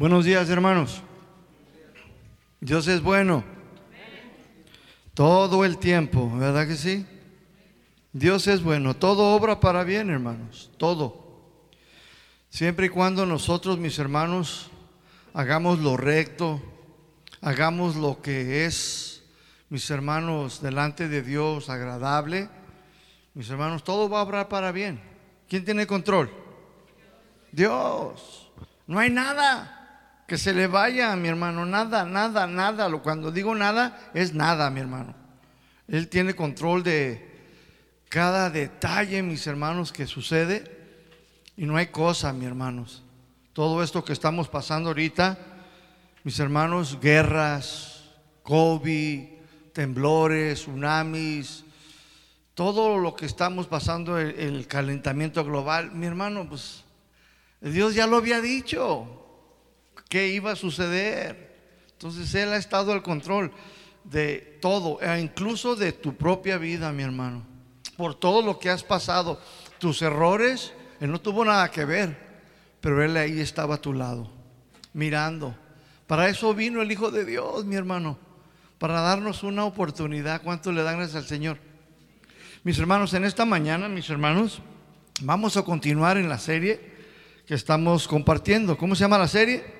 Buenos días, hermanos. Dios es bueno. Todo el tiempo, ¿verdad que sí? Dios es bueno. Todo obra para bien, hermanos. Todo. Siempre y cuando nosotros, mis hermanos, hagamos lo recto, hagamos lo que es, mis hermanos, delante de Dios agradable, mis hermanos, todo va a obrar para bien. ¿Quién tiene control? Dios. No hay nada que se le vaya mi hermano, nada, nada, nada. Cuando digo nada, es nada, mi hermano. Él tiene control de cada detalle, mis hermanos, que sucede. Y no hay cosa, mis hermanos. Todo esto que estamos pasando ahorita, mis hermanos, guerras, COVID, temblores, tsunamis, todo lo que estamos pasando, el, el calentamiento global, mi hermano, pues Dios ya lo había dicho qué iba a suceder. Entonces Él ha estado al control de todo, e incluso de tu propia vida, mi hermano. Por todo lo que has pasado, tus errores, Él no tuvo nada que ver, pero Él ahí estaba a tu lado, mirando. Para eso vino el Hijo de Dios, mi hermano, para darnos una oportunidad. ¿Cuánto le dan gracias al Señor? Mis hermanos, en esta mañana, mis hermanos, vamos a continuar en la serie que estamos compartiendo. ¿Cómo se llama la serie?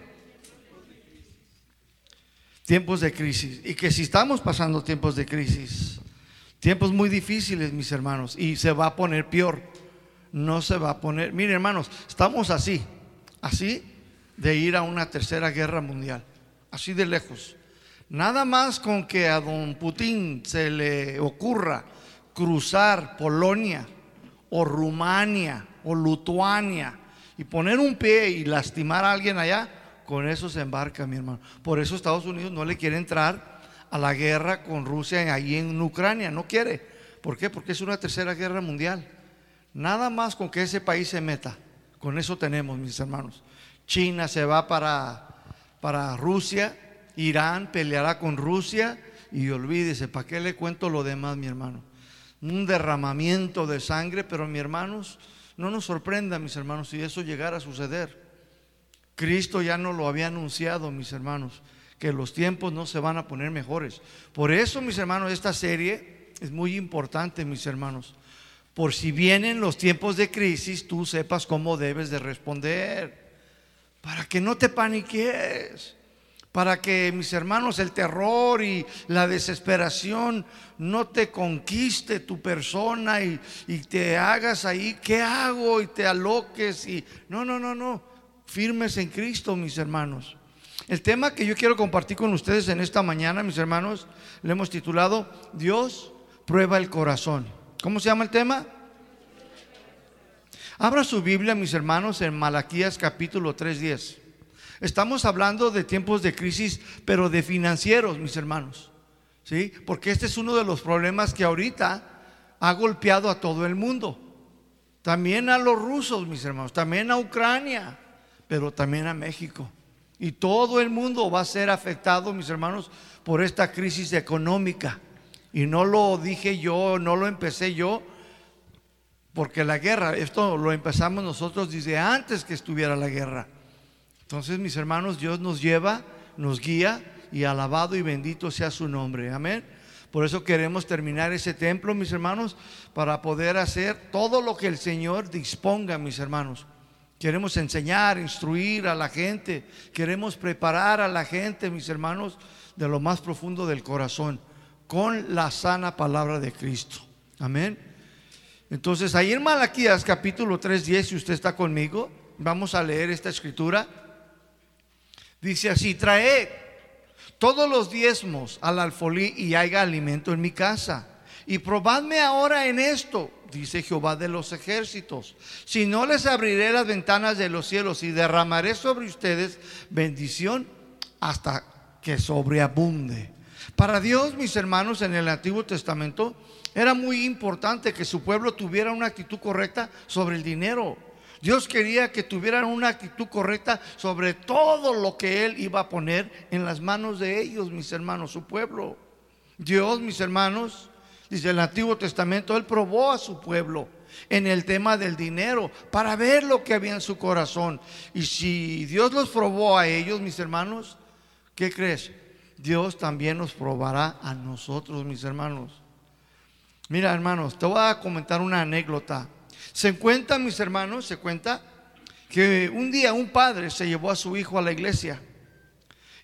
Tiempos de crisis. Y que si estamos pasando tiempos de crisis, tiempos muy difíciles, mis hermanos, y se va a poner peor. No se va a poner. Miren, hermanos, estamos así, así de ir a una tercera guerra mundial, así de lejos. Nada más con que a don Putin se le ocurra cruzar Polonia o Rumania o Lituania y poner un pie y lastimar a alguien allá, con eso se embarca, mi hermano. Por eso Estados Unidos no le quiere entrar a la guerra con Rusia ahí en Ucrania, no quiere. ¿Por qué? Porque es una tercera guerra mundial. Nada más con que ese país se meta. Con eso tenemos, mis hermanos. China se va para, para Rusia, Irán peleará con Rusia y olvídese, ¿para qué le cuento lo demás, mi hermano? Un derramamiento de sangre, pero mi hermanos, no nos sorprenda, mis hermanos, si eso llegara a suceder. Cristo ya no lo había anunciado, mis hermanos, que los tiempos no se van a poner mejores. Por eso, mis hermanos, esta serie es muy importante, mis hermanos. Por si vienen los tiempos de crisis, tú sepas cómo debes de responder. Para que no te paniques. Para que, mis hermanos, el terror y la desesperación no te conquiste tu persona y, y te hagas ahí, ¿qué hago? Y te aloques y... No, no, no, no firmes en Cristo, mis hermanos. El tema que yo quiero compartir con ustedes en esta mañana, mis hermanos, le hemos titulado Dios prueba el corazón. ¿Cómo se llama el tema? Abra su Biblia, mis hermanos, en Malaquías capítulo 3:10. Estamos hablando de tiempos de crisis, pero de financieros, mis hermanos. ¿Sí? Porque este es uno de los problemas que ahorita ha golpeado a todo el mundo. También a los rusos, mis hermanos, también a Ucrania pero también a México. Y todo el mundo va a ser afectado, mis hermanos, por esta crisis económica. Y no lo dije yo, no lo empecé yo, porque la guerra, esto lo empezamos nosotros desde antes que estuviera la guerra. Entonces, mis hermanos, Dios nos lleva, nos guía y alabado y bendito sea su nombre. Amén. Por eso queremos terminar ese templo, mis hermanos, para poder hacer todo lo que el Señor disponga, mis hermanos. Queremos enseñar, instruir a la gente. Queremos preparar a la gente, mis hermanos, de lo más profundo del corazón, con la sana palabra de Cristo. Amén. Entonces, ahí en Malaquías capítulo 3, 10, si usted está conmigo, vamos a leer esta escritura. Dice así, trae todos los diezmos al alfolí y haya alimento en mi casa. Y probadme ahora en esto dice Jehová de los ejércitos. Si no les abriré las ventanas de los cielos y derramaré sobre ustedes bendición hasta que sobreabunde. Para Dios, mis hermanos, en el Antiguo Testamento era muy importante que su pueblo tuviera una actitud correcta sobre el dinero. Dios quería que tuvieran una actitud correcta sobre todo lo que Él iba a poner en las manos de ellos, mis hermanos, su pueblo. Dios, mis hermanos, Dice el Antiguo Testamento, Él probó a su pueblo en el tema del dinero, para ver lo que había en su corazón. Y si Dios los probó a ellos, mis hermanos, ¿qué crees? Dios también nos probará a nosotros, mis hermanos. Mira, hermanos, te voy a comentar una anécdota. Se cuenta, mis hermanos, se cuenta que un día un padre se llevó a su hijo a la iglesia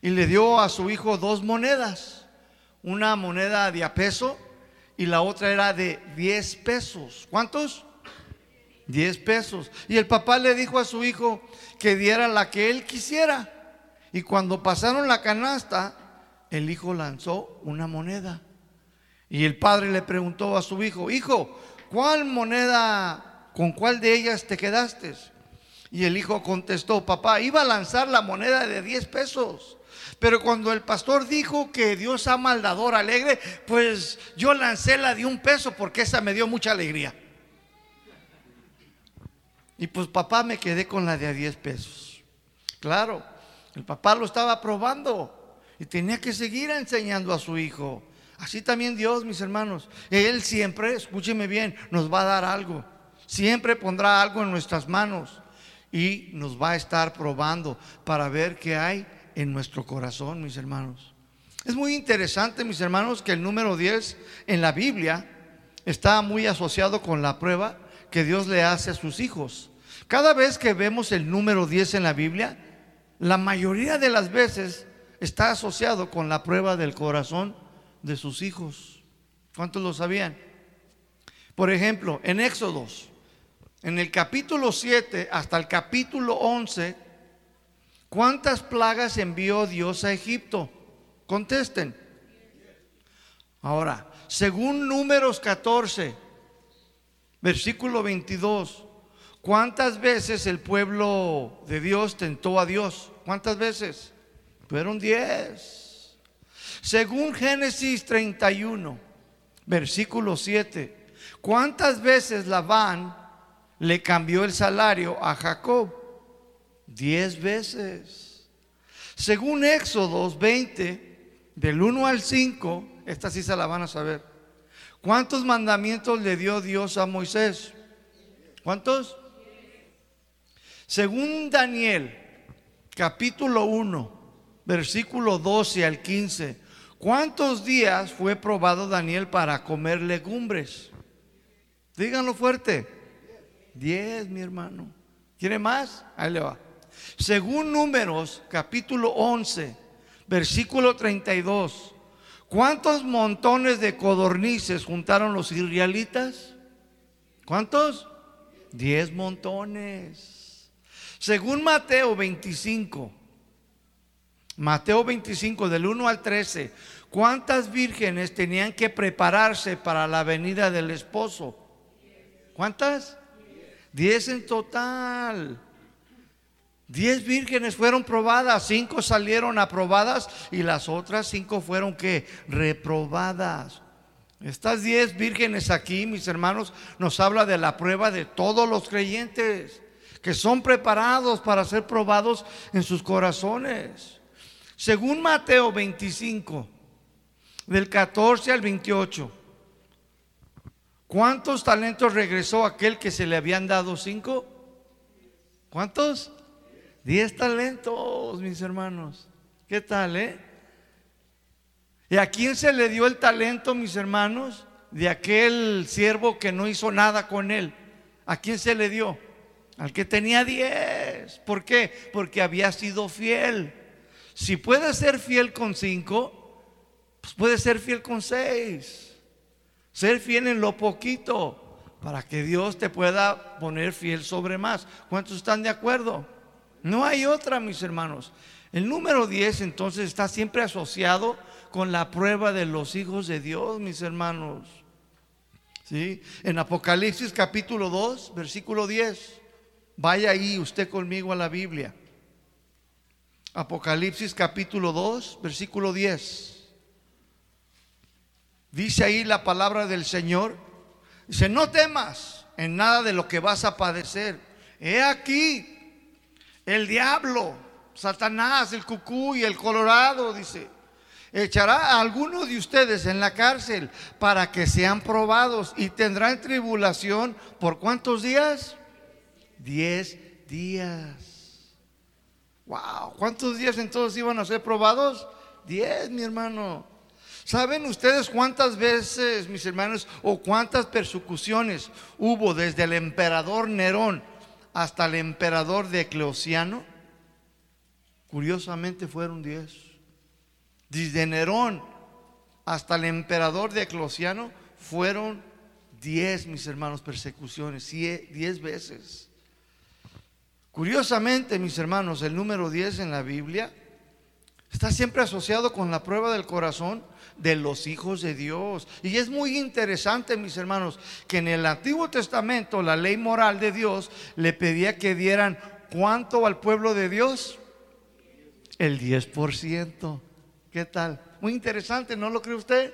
y le dio a su hijo dos monedas, una moneda de a peso y la otra era de 10 pesos. ¿Cuántos? 10 pesos. Y el papá le dijo a su hijo que diera la que él quisiera. Y cuando pasaron la canasta, el hijo lanzó una moneda. Y el padre le preguntó a su hijo, hijo, ¿cuál moneda, con cuál de ellas te quedaste? Y el hijo contestó, papá, iba a lanzar la moneda de 10 pesos. Pero cuando el pastor dijo que Dios ama al alegre, pues yo lancé la de un peso porque esa me dio mucha alegría. Y pues papá me quedé con la de a 10 pesos. Claro, el papá lo estaba probando y tenía que seguir enseñando a su hijo. Así también Dios, mis hermanos. Él siempre, escúcheme bien, nos va a dar algo. Siempre pondrá algo en nuestras manos y nos va a estar probando para ver qué hay en nuestro corazón, mis hermanos. Es muy interesante, mis hermanos, que el número 10 en la Biblia está muy asociado con la prueba que Dios le hace a sus hijos. Cada vez que vemos el número 10 en la Biblia, la mayoría de las veces está asociado con la prueba del corazón de sus hijos. ¿Cuántos lo sabían? Por ejemplo, en Éxodos, en el capítulo 7 hasta el capítulo 11, ¿cuántas plagas envió Dios a Egipto? Contesten. Ahora, según números 14, versículo 22, ¿cuántas veces el pueblo de Dios tentó a Dios? ¿Cuántas veces? Fueron 10. Según Génesis 31, versículo 7, ¿cuántas veces Labán le cambió el salario a Jacob? Diez veces. Según Éxodos 20, del 1 al 5, esta sí se la van a saber. ¿Cuántos mandamientos le dio Dios a Moisés? ¿Cuántos? Según Daniel, capítulo 1, versículo 12 al 15, ¿Cuántos días fue probado Daniel para comer legumbres? Díganlo fuerte. Diez, mi hermano. ¿Quiere más? Ahí le va. Según Números, capítulo 11, versículo 32. ¿Cuántos montones de codornices juntaron los israelitas? ¿Cuántos? Diez montones. Según Mateo 25, Mateo 25, del 1 al 13. ¿Cuántas vírgenes tenían que prepararse para la venida del esposo? ¿Cuántas? Diez en total. Diez vírgenes fueron probadas, cinco salieron aprobadas y las otras cinco fueron que reprobadas. Estas diez vírgenes aquí, mis hermanos, nos habla de la prueba de todos los creyentes que son preparados para ser probados en sus corazones. Según Mateo 25, del 14 al 28, ¿cuántos talentos regresó aquel que se le habían dado cinco? ¿Cuántos? Diez talentos, mis hermanos. ¿Qué tal, eh? ¿Y a quién se le dio el talento, mis hermanos? De aquel siervo que no hizo nada con él. ¿A quién se le dio? Al que tenía diez. ¿Por qué? Porque había sido fiel. Si puede ser fiel con cinco, pues puede ser fiel con seis. Ser fiel en lo poquito para que Dios te pueda poner fiel sobre más. ¿Cuántos están de acuerdo? No hay otra, mis hermanos. El número 10 entonces está siempre asociado con la prueba de los hijos de Dios, mis hermanos. ¿Sí? En Apocalipsis capítulo 2, versículo 10. Vaya ahí usted conmigo a la Biblia. Apocalipsis capítulo 2, versículo 10. Dice ahí la palabra del Señor. Dice, no temas en nada de lo que vas a padecer. He aquí el diablo, Satanás, el cucú y el colorado, dice, echará a algunos de ustedes en la cárcel para que sean probados y tendrán tribulación por cuántos días? Diez días. Wow, ¿cuántos días entonces iban a ser probados? Diez, mi hermano. ¿Saben ustedes cuántas veces, mis hermanos, o cuántas persecuciones hubo desde el emperador Nerón hasta el emperador Diocleciano? Curiosamente fueron diez. Desde Nerón hasta el emperador Diocleciano fueron diez, mis hermanos, persecuciones, diez veces. Curiosamente, mis hermanos, el número diez en la Biblia está siempre asociado con la prueba del corazón de los hijos de Dios. Y es muy interesante, mis hermanos, que en el Antiguo Testamento la ley moral de Dios le pedía que dieran cuánto al pueblo de Dios? El 10%. ¿Qué tal? Muy interesante, ¿no lo cree usted?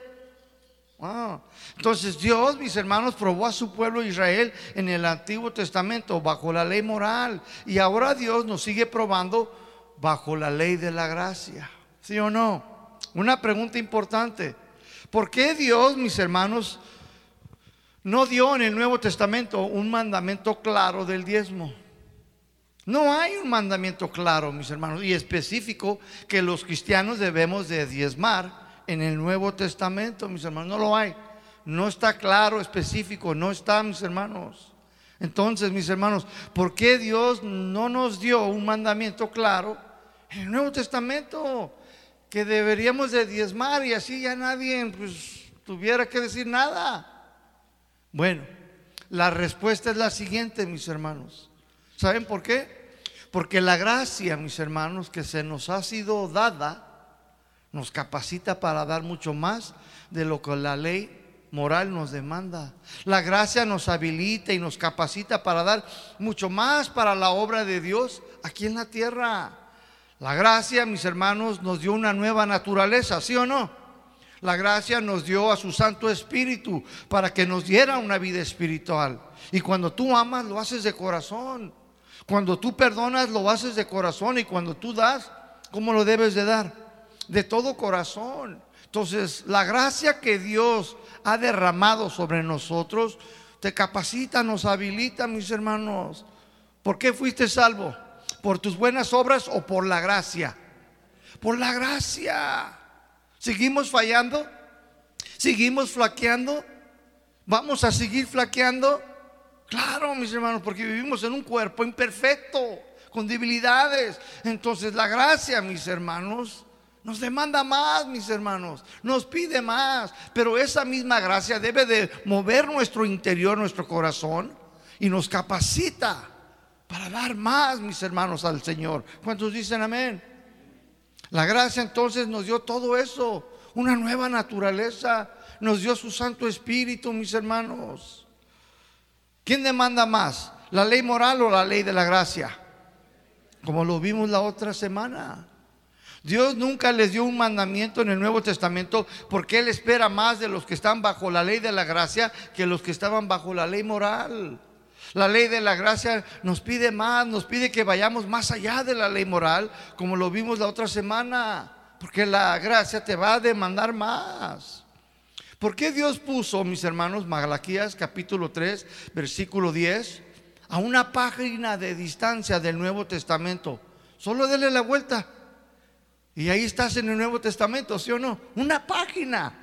Entonces Dios, mis hermanos, probó a su pueblo Israel en el Antiguo Testamento bajo la ley moral. Y ahora Dios nos sigue probando bajo la ley de la gracia. ¿Sí o no? una pregunta importante. ¿Por qué Dios, mis hermanos, no dio en el Nuevo Testamento un mandamiento claro del diezmo? No hay un mandamiento claro, mis hermanos, y específico que los cristianos debemos de diezmar en el Nuevo Testamento, mis hermanos. No lo hay. No está claro, específico, no está, mis hermanos. Entonces, mis hermanos, ¿por qué Dios no nos dio un mandamiento claro en el Nuevo Testamento? que deberíamos de diezmar y así ya nadie pues, tuviera que decir nada. Bueno, la respuesta es la siguiente, mis hermanos. ¿Saben por qué? Porque la gracia, mis hermanos, que se nos ha sido dada, nos capacita para dar mucho más de lo que la ley moral nos demanda. La gracia nos habilita y nos capacita para dar mucho más para la obra de Dios aquí en la tierra. La gracia, mis hermanos, nos dio una nueva naturaleza, ¿sí o no? La gracia nos dio a su Santo Espíritu para que nos diera una vida espiritual. Y cuando tú amas, lo haces de corazón. Cuando tú perdonas, lo haces de corazón. Y cuando tú das, ¿cómo lo debes de dar? De todo corazón. Entonces, la gracia que Dios ha derramado sobre nosotros te capacita, nos habilita, mis hermanos. ¿Por qué fuiste salvo? ¿Por tus buenas obras o por la gracia? Por la gracia. ¿Seguimos fallando? ¿Seguimos flaqueando? ¿Vamos a seguir flaqueando? Claro, mis hermanos, porque vivimos en un cuerpo imperfecto, con debilidades. Entonces la gracia, mis hermanos, nos demanda más, mis hermanos, nos pide más, pero esa misma gracia debe de mover nuestro interior, nuestro corazón y nos capacita para dar más, mis hermanos, al Señor. ¿Cuántos dicen amén? La gracia entonces nos dio todo eso, una nueva naturaleza, nos dio su Santo Espíritu, mis hermanos. ¿Quién demanda más? ¿La ley moral o la ley de la gracia? Como lo vimos la otra semana. Dios nunca les dio un mandamiento en el Nuevo Testamento porque Él espera más de los que están bajo la ley de la gracia que los que estaban bajo la ley moral. La ley de la gracia nos pide más, nos pide que vayamos más allá de la ley moral, como lo vimos la otra semana, porque la gracia te va a demandar más. ¿Por qué Dios puso, mis hermanos, Malaquías capítulo 3, versículo 10, a una página de distancia del Nuevo Testamento? Solo dele la vuelta. Y ahí estás en el Nuevo Testamento, ¿sí o no? Una página.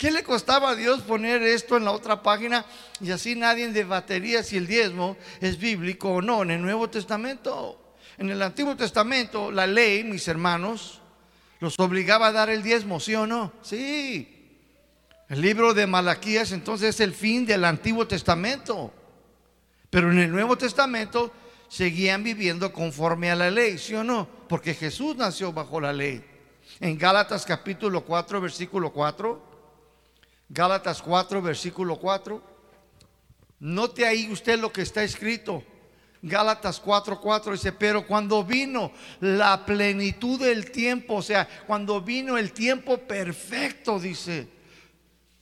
¿Qué le costaba a Dios poner esto en la otra página? Y así nadie debatiría si el diezmo es bíblico o no en el Nuevo Testamento. En el Antiguo Testamento, la ley, mis hermanos, los obligaba a dar el diezmo, ¿sí o no? Sí. El libro de Malaquías entonces es el fin del Antiguo Testamento. Pero en el Nuevo Testamento seguían viviendo conforme a la ley, ¿sí o no? Porque Jesús nació bajo la ley. En Gálatas capítulo 4, versículo 4. Gálatas 4, versículo 4. Note ahí usted lo que está escrito. Gálatas 4, 4 dice, pero cuando vino la plenitud del tiempo, o sea, cuando vino el tiempo perfecto, dice,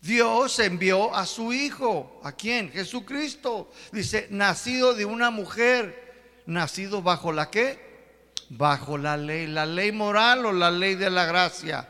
Dios envió a su Hijo. ¿A quién? Jesucristo. Dice, nacido de una mujer, nacido bajo la qué? bajo la ley, la ley moral o la ley de la gracia.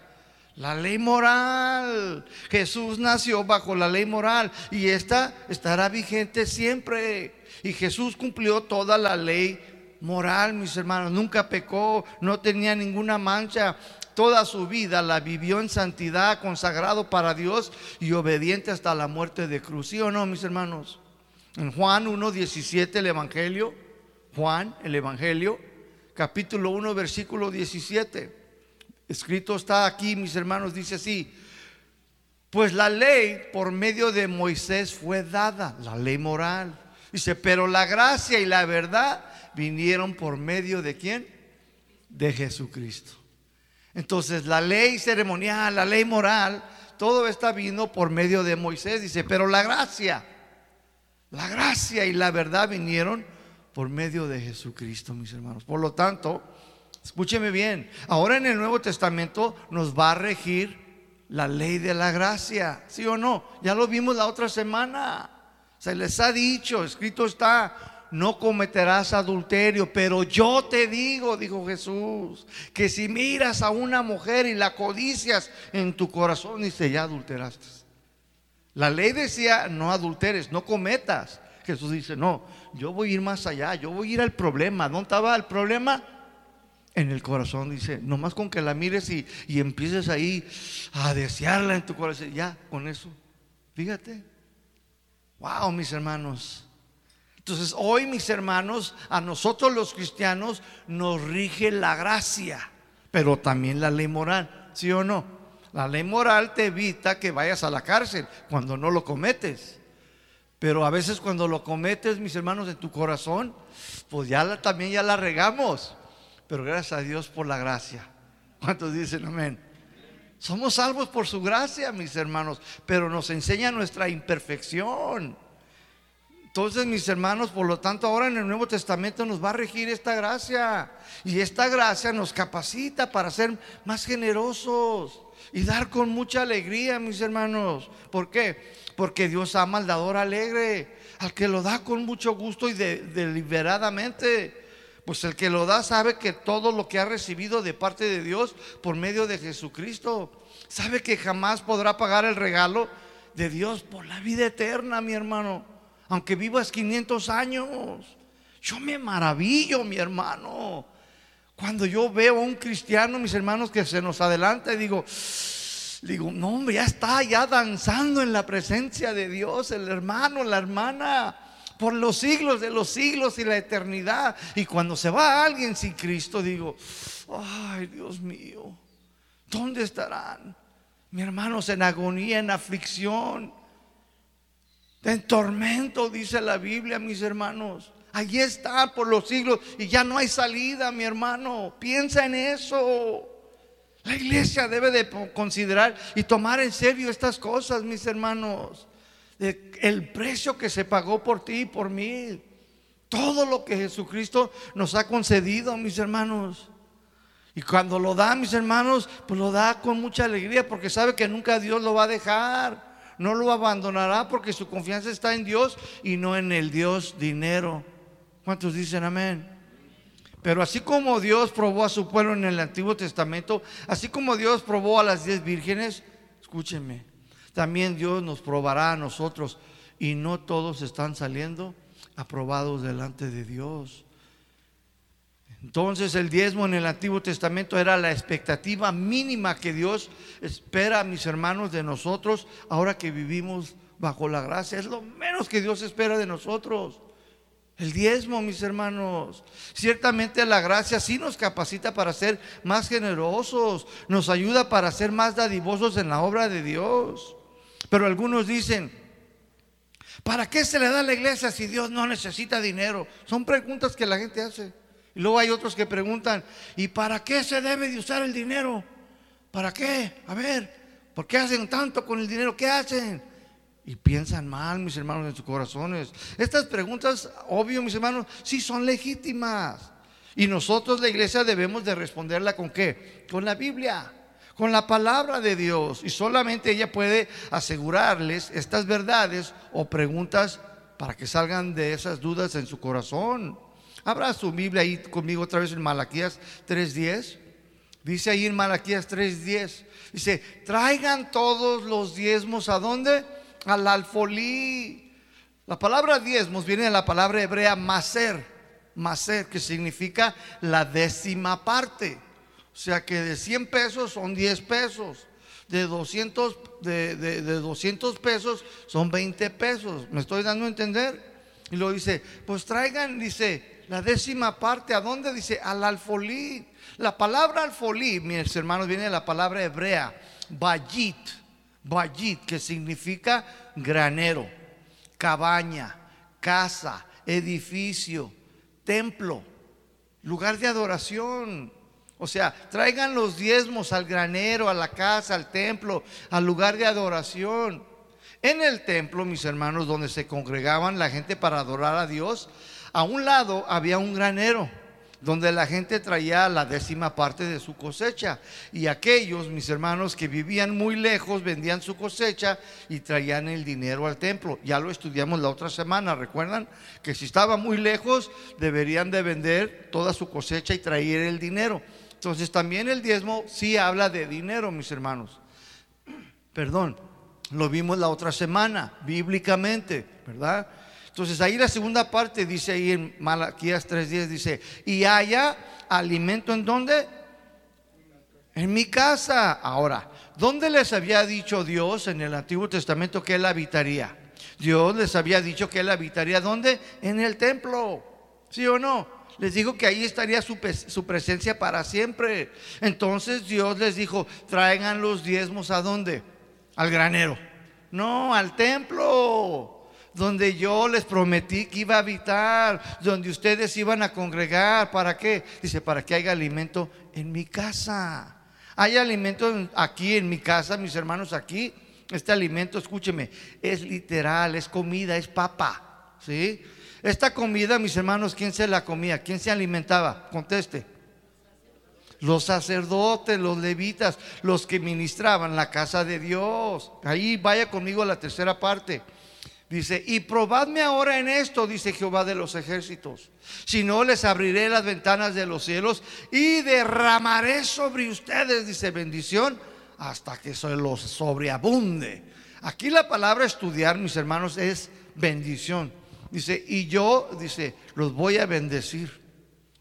La ley moral. Jesús nació bajo la ley moral y esta estará vigente siempre. Y Jesús cumplió toda la ley moral, mis hermanos. Nunca pecó, no tenía ninguna mancha. Toda su vida la vivió en santidad, consagrado para Dios y obediente hasta la muerte de cruz. ¿Sí o no, mis hermanos? En Juan 1.17 el Evangelio, Juan, el Evangelio, capítulo 1, versículo 17. Escrito está aquí, mis hermanos, dice así, pues la ley por medio de Moisés fue dada, la ley moral. Dice, pero la gracia y la verdad vinieron por medio de quién? De Jesucristo. Entonces la ley ceremonial, la ley moral, todo está vino por medio de Moisés. Dice, pero la gracia, la gracia y la verdad vinieron por medio de Jesucristo, mis hermanos. Por lo tanto, escúcheme bien, ahora en el Nuevo Testamento nos va a regir la ley de la gracia, ¿sí o no? Ya lo vimos la otra semana. Se les ha dicho, escrito está, no cometerás adulterio, pero yo te digo, dijo Jesús, que si miras a una mujer y la codicias en tu corazón, dice, ya adulteraste. La ley decía, no adulteres, no cometas. Jesús dice, no, yo voy a ir más allá, yo voy a ir al problema. ¿Dónde estaba el problema? En el corazón, dice, nomás con que la mires y, y empieces ahí a desearla en tu corazón, ya, con eso, fíjate. Wow, mis hermanos. Entonces, hoy, mis hermanos, a nosotros los cristianos nos rige la gracia, pero también la ley moral, ¿sí o no? La ley moral te evita que vayas a la cárcel cuando no lo cometes. Pero a veces cuando lo cometes, mis hermanos, en tu corazón, pues ya también ya la regamos. Pero gracias a Dios por la gracia. ¿Cuántos dicen amén? Somos salvos por su gracia, mis hermanos, pero nos enseña nuestra imperfección. Entonces, mis hermanos, por lo tanto, ahora en el Nuevo Testamento nos va a regir esta gracia. Y esta gracia nos capacita para ser más generosos y dar con mucha alegría, mis hermanos. ¿Por qué? Porque Dios ama al dador alegre, al que lo da con mucho gusto y deliberadamente. Pues el que lo da sabe que todo lo que ha recibido de parte de Dios por medio de Jesucristo, sabe que jamás podrá pagar el regalo de Dios por la vida eterna, mi hermano. Aunque vivas 500 años. Yo me maravillo, mi hermano. Cuando yo veo a un cristiano, mis hermanos, que se nos adelanta y digo, Digo, no, hombre, ya está, ya danzando en la presencia de Dios, el hermano, la hermana, por los siglos de los siglos y la eternidad. Y cuando se va alguien sin Cristo, digo, ay, Dios mío, ¿dónde estarán? Mi hermanos en agonía, en aflicción, en tormento, dice la Biblia, mis hermanos. Allí está por los siglos y ya no hay salida, mi hermano. Piensa en eso. La iglesia debe de considerar y tomar en serio estas cosas, mis hermanos. El precio que se pagó por ti y por mí. Todo lo que Jesucristo nos ha concedido, mis hermanos. Y cuando lo da, mis hermanos, pues lo da con mucha alegría porque sabe que nunca Dios lo va a dejar. No lo abandonará porque su confianza está en Dios y no en el Dios dinero. ¿Cuántos dicen amén? Pero así como Dios probó a su pueblo en el Antiguo Testamento, así como Dios probó a las diez vírgenes, escúchenme, también Dios nos probará a nosotros y no todos están saliendo aprobados delante de Dios. Entonces el diezmo en el Antiguo Testamento era la expectativa mínima que Dios espera, mis hermanos, de nosotros, ahora que vivimos bajo la gracia. Es lo menos que Dios espera de nosotros. El diezmo, mis hermanos. Ciertamente la gracia sí nos capacita para ser más generosos, nos ayuda para ser más dadivosos en la obra de Dios. Pero algunos dicen, ¿para qué se le da a la iglesia si Dios no necesita dinero? Son preguntas que la gente hace. Y luego hay otros que preguntan, ¿y para qué se debe de usar el dinero? ¿Para qué? A ver, ¿por qué hacen tanto con el dinero? ¿Qué hacen? y piensan mal, mis hermanos, en sus corazones. Estas preguntas, obvio, mis hermanos, sí son legítimas. Y nosotros, la iglesia, debemos de responderla con qué? Con la Biblia, con la palabra de Dios. Y solamente ella puede asegurarles estas verdades o preguntas para que salgan de esas dudas en su corazón. Abra su Biblia ahí conmigo otra vez en Malaquías 3.10. Dice ahí en Malaquías 3.10. Dice, traigan todos los diezmos a dónde? Al alfolí. La palabra diezmos viene de la palabra hebrea maser, maser, que significa la décima parte. Sea que de 100 pesos son 10 pesos. De 200, de, de, de 200 pesos son 20 pesos. ¿Me estoy dando a entender? Y lo dice, pues traigan, dice, la décima parte, ¿a dónde? Dice, al alfolí. La palabra alfolí, mis hermanos, viene de la palabra hebrea, bayit, bayit, que significa granero, cabaña, casa, edificio, templo, lugar de adoración. O sea, traigan los diezmos al granero, a la casa, al templo, al lugar de adoración. En el templo, mis hermanos, donde se congregaban la gente para adorar a Dios, a un lado había un granero donde la gente traía la décima parte de su cosecha. Y aquellos, mis hermanos, que vivían muy lejos, vendían su cosecha y traían el dinero al templo. Ya lo estudiamos la otra semana, ¿recuerdan? Que si estaba muy lejos, deberían de vender toda su cosecha y traer el dinero. Entonces también el diezmo sí habla de dinero, mis hermanos. Perdón, lo vimos la otra semana, bíblicamente, ¿verdad? Entonces ahí la segunda parte dice ahí en Malaquías 3:10 dice, "Y haya alimento en dónde? En mi casa." Ahora, ¿dónde les había dicho Dios en el Antiguo Testamento que él habitaría? Dios les había dicho que él habitaría dónde? En el templo. ¿Sí o no? Les dijo que ahí estaría su, presencia para siempre. Entonces Dios les dijo, traigan los diezmos a dónde? Al granero. No, al templo donde yo les prometí que iba a habitar, donde ustedes iban a congregar. ¿Para qué? Dice, para que haya alimento en mi casa. Hay alimento aquí en mi casa, mis hermanos, aquí. Este alimento, escúcheme, es literal, es comida, es papa. ¿Sí? Esta comida, mis hermanos, ¿quién se la comía? ¿Quién se alimentaba? Conteste. Los sacerdotes, los levitas, los que ministraban la casa de Dios. Ahí vaya conmigo a la tercera parte. Dice, y probadme ahora en esto, dice Jehová de los ejércitos. Si no, les abriré las ventanas de los cielos y derramaré sobre ustedes, dice bendición, hasta que se los sobreabunde. Aquí la palabra estudiar, mis hermanos, es bendición. Dice, y yo, dice, los voy a bendecir.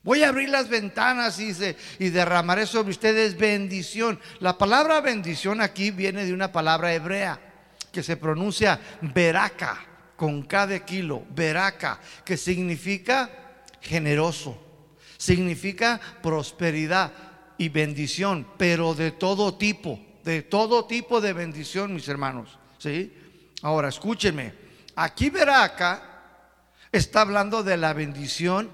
Voy a abrir las ventanas, dice, y derramaré sobre ustedes bendición. La palabra bendición aquí viene de una palabra hebrea que se pronuncia veraca, con cada kilo, veraca, que significa generoso, significa prosperidad y bendición, pero de todo tipo, de todo tipo de bendición, mis hermanos. ¿sí? Ahora, escúchenme, aquí veraca está hablando de la bendición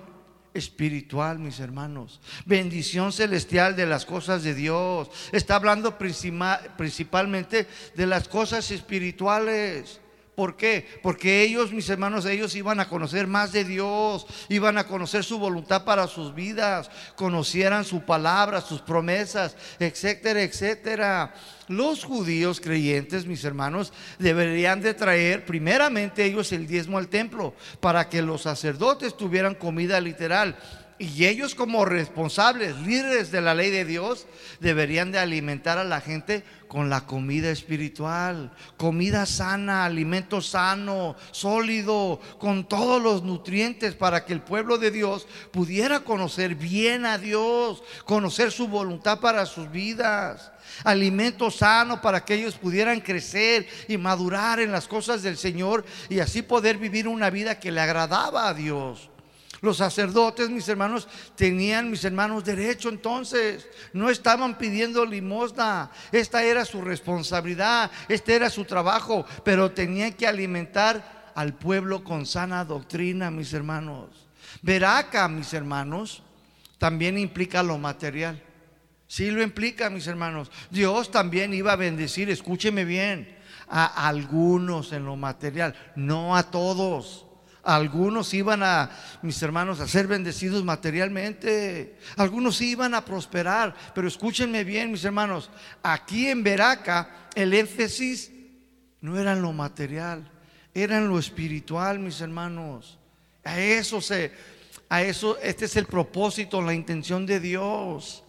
espiritual, mis hermanos. Bendición celestial de las cosas de Dios. Está hablando principalmente de las cosas espirituales. ¿Por qué? Porque ellos, mis hermanos, ellos iban a conocer más de Dios, iban a conocer su voluntad para sus vidas, conocieran su palabra, sus promesas, etcétera, etcétera. Los judíos creyentes, mis hermanos, deberían de traer primeramente ellos el diezmo al templo para que los sacerdotes tuvieran comida literal y ellos como responsables, líderes de la ley de Dios, deberían de alimentar a la gente con la comida espiritual, comida sana, alimento sano, sólido, con todos los nutrientes para que el pueblo de Dios pudiera conocer bien a Dios, conocer su voluntad para sus vidas. Alimento sano para que ellos pudieran crecer y madurar en las cosas del Señor y así poder vivir una vida que le agradaba a Dios. Los sacerdotes, mis hermanos, tenían, mis hermanos, derecho entonces. No estaban pidiendo limosna. Esta era su responsabilidad, este era su trabajo, pero tenían que alimentar al pueblo con sana doctrina, mis hermanos. Veraca, mis hermanos, también implica lo material. Sí lo implica, mis hermanos. Dios también iba a bendecir, escúcheme bien, a algunos en lo material, no a todos. Algunos iban a, mis hermanos, a ser bendecidos materialmente. Algunos iban a prosperar. Pero escúchenme bien, mis hermanos. Aquí en Veraca, el énfasis no era en lo material, era en lo espiritual, mis hermanos. A eso se, A eso, este es el propósito, la intención de Dios.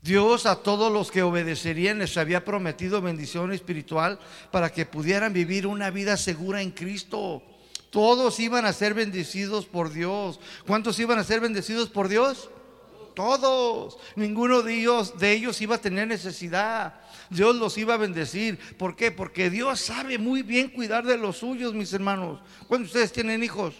Dios a todos los que obedecerían les había prometido bendición espiritual para que pudieran vivir una vida segura en Cristo. Todos iban a ser bendecidos por Dios. ¿Cuántos iban a ser bendecidos por Dios? Todos. Ninguno de ellos, de ellos iba a tener necesidad. Dios los iba a bendecir. ¿Por qué? Porque Dios sabe muy bien cuidar de los suyos, mis hermanos. ¿Cuántos de ustedes tienen hijos?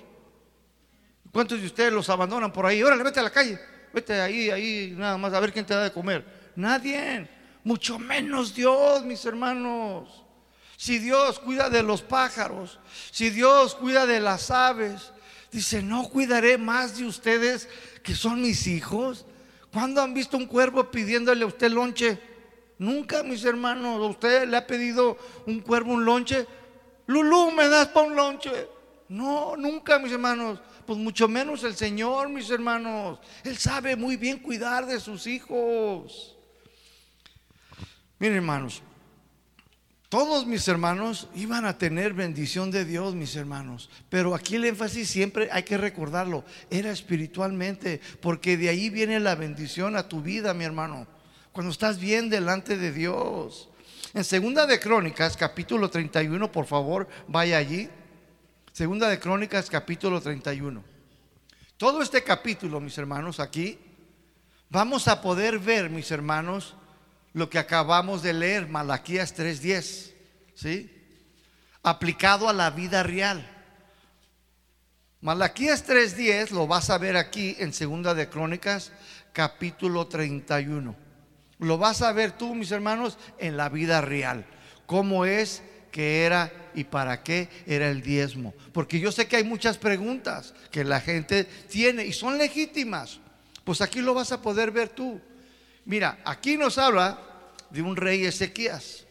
¿Cuántos de ustedes los abandonan por ahí? Órale, vete a la calle. Vete ahí, ahí, nada más a ver quién te da de comer. Nadie. Mucho menos Dios, mis hermanos. Si Dios cuida de los pájaros, si Dios cuida de las aves, dice, no cuidaré más de ustedes que son mis hijos. ¿Cuándo han visto un cuervo pidiéndole a usted lonche? Nunca, mis hermanos. ¿A usted le ha pedido un cuervo un lonche? Lulú, ¿me das para un lonche? No, nunca, mis hermanos. Pues mucho menos el Señor, mis hermanos. Él sabe muy bien cuidar de sus hijos. Miren, hermanos, todos mis hermanos iban a tener bendición de Dios, mis hermanos. Pero aquí el énfasis siempre hay que recordarlo, era espiritualmente, porque de ahí viene la bendición a tu vida, mi hermano. Cuando estás bien delante de Dios. En Segunda de Crónicas, capítulo 31, por favor, vaya allí. Segunda de Crónicas, capítulo 31. Todo este capítulo, mis hermanos, aquí, vamos a poder ver, mis hermanos, lo que acabamos de leer, Malaquías 3:10, ¿sí? Aplicado a la vida real. Malaquías 3:10 lo vas a ver aquí en Segunda de Crónicas, capítulo 31. Lo vas a ver tú, mis hermanos, en la vida real. ¿Cómo es que era y para qué era el diezmo? Porque yo sé que hay muchas preguntas que la gente tiene y son legítimas. Pues aquí lo vas a poder ver tú. Mira, aquí nos habla de un rey Ezequías.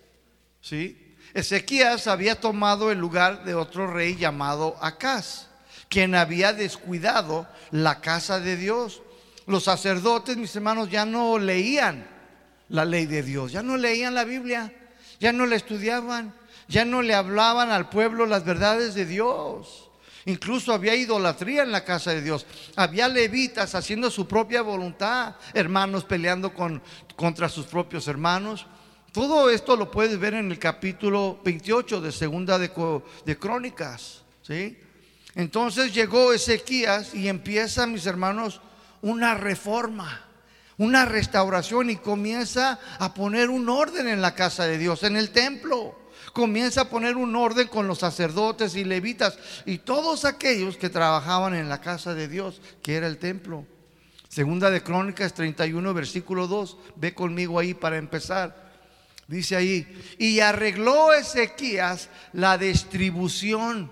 ¿Sí? Ezequías había tomado el lugar de otro rey llamado Acaz, quien había descuidado la casa de Dios. Los sacerdotes, mis hermanos, ya no leían la ley de Dios, ya no leían la Biblia, ya no la estudiaban, ya no le hablaban al pueblo las verdades de Dios. Incluso había idolatría en la casa de Dios. Había levitas haciendo su propia voluntad, hermanos peleando con, contra sus propios hermanos. Todo esto lo puedes ver en el capítulo 28 de Segunda de, de Crónicas. ¿sí? Entonces llegó Ezequías y empieza, mis hermanos, una reforma, una restauración y comienza a poner un orden en la casa de Dios, en el templo comienza a poner un orden con los sacerdotes y levitas y todos aquellos que trabajaban en la casa de Dios, que era el templo. Segunda de Crónicas 31, versículo 2. Ve conmigo ahí para empezar. Dice ahí, y arregló Ezequías la distribución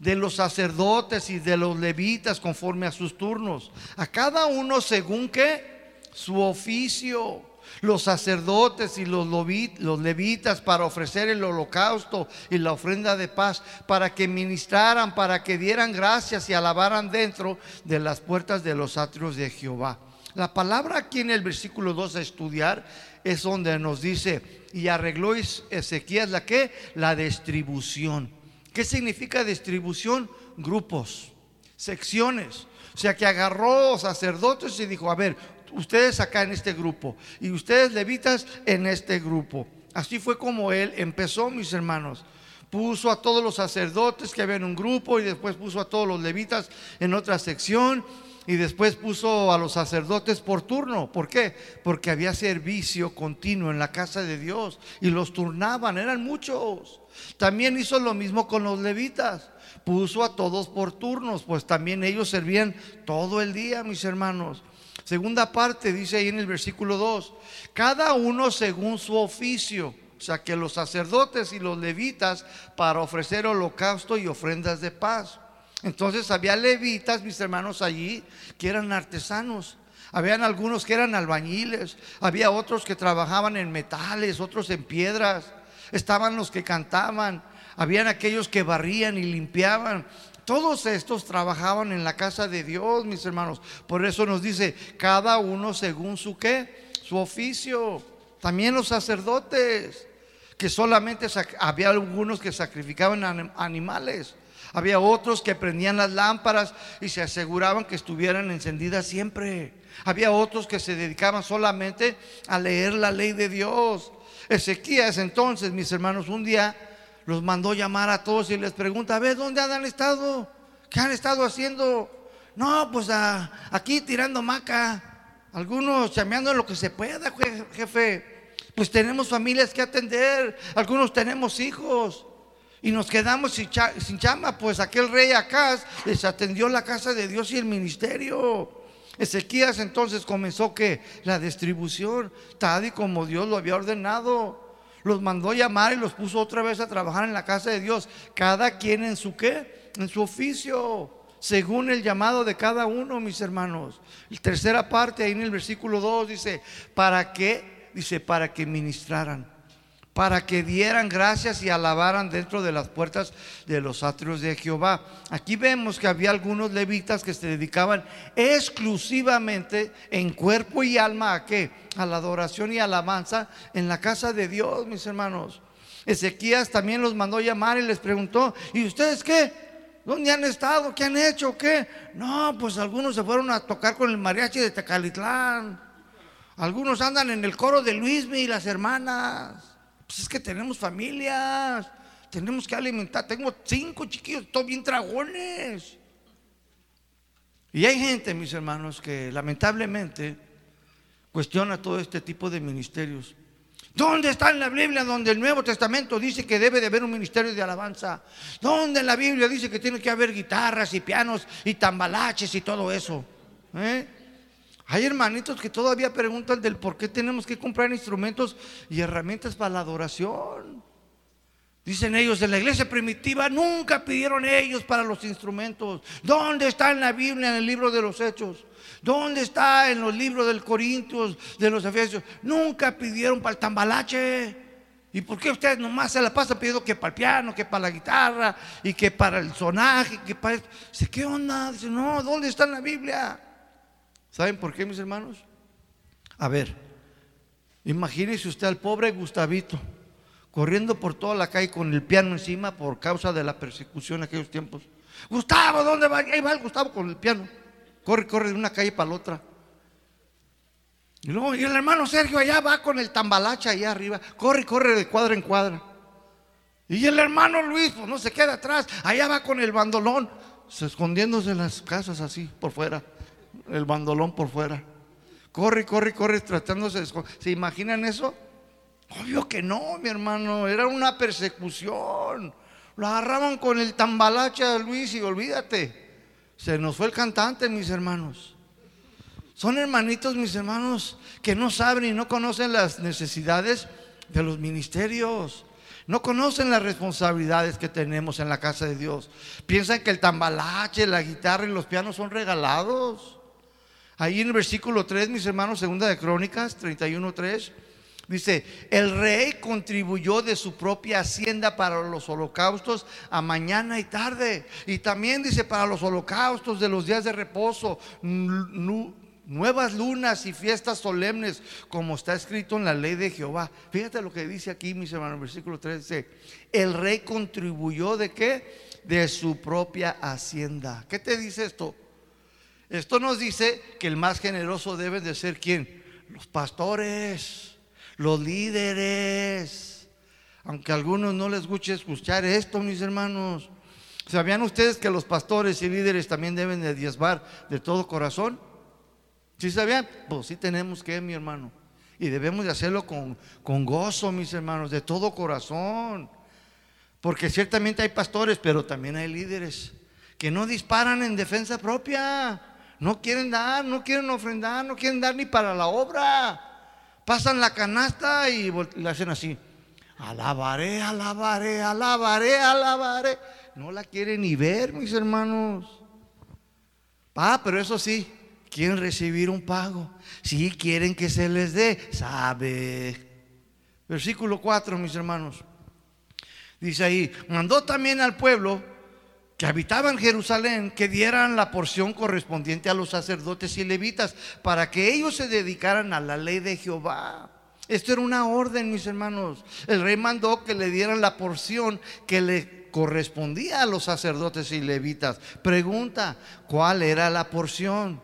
de los sacerdotes y de los levitas conforme a sus turnos, a cada uno según que su oficio los sacerdotes y los, levitas para ofrecer el holocausto y la ofrenda de paz, para que ministraran, para que dieran gracias y alabaran dentro de las puertas de los atrios de Jehová. La palabra aquí en el versículo 2 a estudiar es donde nos dice, y arregló Ezequías la que? La distribución. ¿Qué significa distribución? Grupos, secciones. O sea que agarró sacerdotes y dijo, a ver, ustedes acá en este grupo y ustedes levitas en este grupo. Así fue como él empezó, mis hermanos. Puso a todos los sacerdotes que había en un grupo y después puso a todos los levitas en otra sección y después puso a los sacerdotes por turno. ¿Por qué? Porque había servicio continuo en la casa de Dios y los turnaban, eran muchos. También hizo lo mismo con los levitas. Puso a todos por turnos, pues también ellos servían todo el día, mis hermanos. Segunda parte dice ahí en el versículo 2, cada uno según su oficio. O sea que los sacerdotes y los levitas para ofrecer holocausto y ofrendas de paz. Entonces había levitas, mis hermanos, allí que eran artesanos. Habían algunos que eran albañiles, había otros que trabajaban en metales, otros en piedras. Estaban los que cantaban, habían aquellos que barrían y limpiaban, todos estos trabajaban en la casa de Dios, mis hermanos. Por eso nos dice, cada uno según su qué, su oficio. También los sacerdotes, que solamente había algunos que sacrificaban animales. Había otros que prendían las lámparas y se aseguraban que estuvieran encendidas siempre. Había otros que se dedicaban solamente a leer la ley de Dios. Ezequías entonces, mis hermanos, un día los mandó llamar a todos y les pregunta, a ver, ¿dónde han estado? ¿Qué han estado haciendo? No, pues aquí tirando maca. Algunos chameando lo que se pueda, jefe. Pues tenemos familias que atender. Algunos tenemos hijos. Y nos quedamos sin, chama. Pues aquel rey acá les atendió la casa de Dios y el ministerio. Ezequías entonces comenzó que la distribución, tal y como Dios lo había ordenado los mandó llamar y los puso otra vez a trabajar en la casa de Dios. Cada quien en su qué? En su oficio, según el llamado de cada uno, mis hermanos. La tercera parte, ahí en el versículo 2 dice, ¿para qué? Dice, para que ministraran para que dieran gracias y alabaran dentro de las puertas de los atrios de Jehová. Aquí vemos que había algunos levitas que se dedicaban exclusivamente en cuerpo y alma a qué? A la adoración y alabanza en la casa de Dios, mis hermanos. Ezequías también los mandó llamar y les preguntó, ¿y ustedes qué? ¿Dónde han estado? ¿Qué han hecho? ¿Qué? No, pues algunos se fueron a tocar con el mariachi de Tecalitlán. Algunos andan en el coro de Luismi y las hermanas. Pues es que tenemos familias, tenemos que alimentar. Tengo cinco chiquillos, todos bien dragones. Y hay gente, mis hermanos, que lamentablemente cuestiona todo este tipo de ministerios. ¿Dónde está en la Biblia donde el Nuevo Testamento dice que debe de haber un ministerio de alabanza? ¿Dónde en la Biblia dice que tiene que haber guitarras y pianos y tambalaches y todo eso? ¿Eh? Hay hermanitos que todavía preguntan del por qué tenemos que comprar instrumentos y herramientas para la adoración. Dicen ellos, en la iglesia primitiva nunca pidieron ellos para los instrumentos. ¿Dónde está en la Biblia, en el libro de los Hechos? ¿Dónde está en los libros del Corintios, de los Efesios? Nunca pidieron para el tambalache. ¿Y por qué ustedes nomás se la pasan pidiendo que para el piano, que para la guitarra y que para el sonaje, que para ¿qué onda? Dice, no, ¿dónde está en la Biblia? ¿Saben por qué, mis hermanos? A ver, imagínese usted al pobre Gustavito corriendo por toda la calle con el piano encima por causa de la persecución en aquellos tiempos. Gustavo, ¿dónde va? Ahí va el Gustavo con el piano. Corre, corre de una calle para la otra. Y luego, y el hermano Sergio allá va con el tambalacha allá arriba. Corre, corre de cuadra en cuadra. Y el hermano Luis, pues no se queda atrás. Allá va con el bandolón, escondiéndose en las casas así, por fuera el bandolón por fuera. Corre, corre, corre, tratándose de ¿Se imaginan eso? Obvio que no, mi hermano, era una persecución. Lo agarraban con el tambalacha Luis y olvídate. Se nos fue el cantante, mis hermanos. Son hermanitos, mis hermanos, que no saben y no conocen las necesidades de los ministerios. No conocen las responsabilidades que tenemos en la casa de Dios. Piensan que el tambalache, la guitarra y los pianos son regalados. Ahí en el versículo 3, mis hermanos, segunda de Crónicas 31.3, dice, el rey contribuyó de su propia hacienda para los holocaustos a mañana y tarde. Y también dice, para los holocaustos de los días de reposo, nuevas lunas y fiestas solemnes, como está escrito en la ley de Jehová. Fíjate lo que dice aquí, mis hermanos, versículo 3 dice, el rey contribuyó de qué? De su propia hacienda. ¿Qué te dice esto? Esto nos dice que el más generoso debe de ser quién? Los pastores, los líderes. Aunque a algunos no les guste escuchar esto, mis hermanos. ¿Sabían ustedes que los pastores y líderes también deben de diezmar de todo corazón? ¿Sí sabían? Pues sí tenemos que, mi hermano. Y debemos de hacerlo con, con gozo, mis hermanos, de todo corazón. Porque ciertamente hay pastores, pero también hay líderes que no disparan en defensa propia. No quieren dar, no quieren ofrendar, no quieren dar ni para la obra. Pasan la canasta y le hacen así. Alabaré, alabaré, alabaré, alabaré. No la quieren ni ver, mis hermanos. Ah, pero eso sí, quieren recibir un pago. Sí, quieren que se les dé. Sabe. Versículo 4, mis hermanos. Dice ahí, mandó también al pueblo que habitaban Jerusalén que dieran la porción correspondiente a los sacerdotes y levitas para que ellos se dedicaran a la ley de Jehová. Esto era una orden, mis hermanos. El rey mandó que le dieran la porción que le correspondía a los sacerdotes y levitas. Pregunta, ¿cuál era la porción?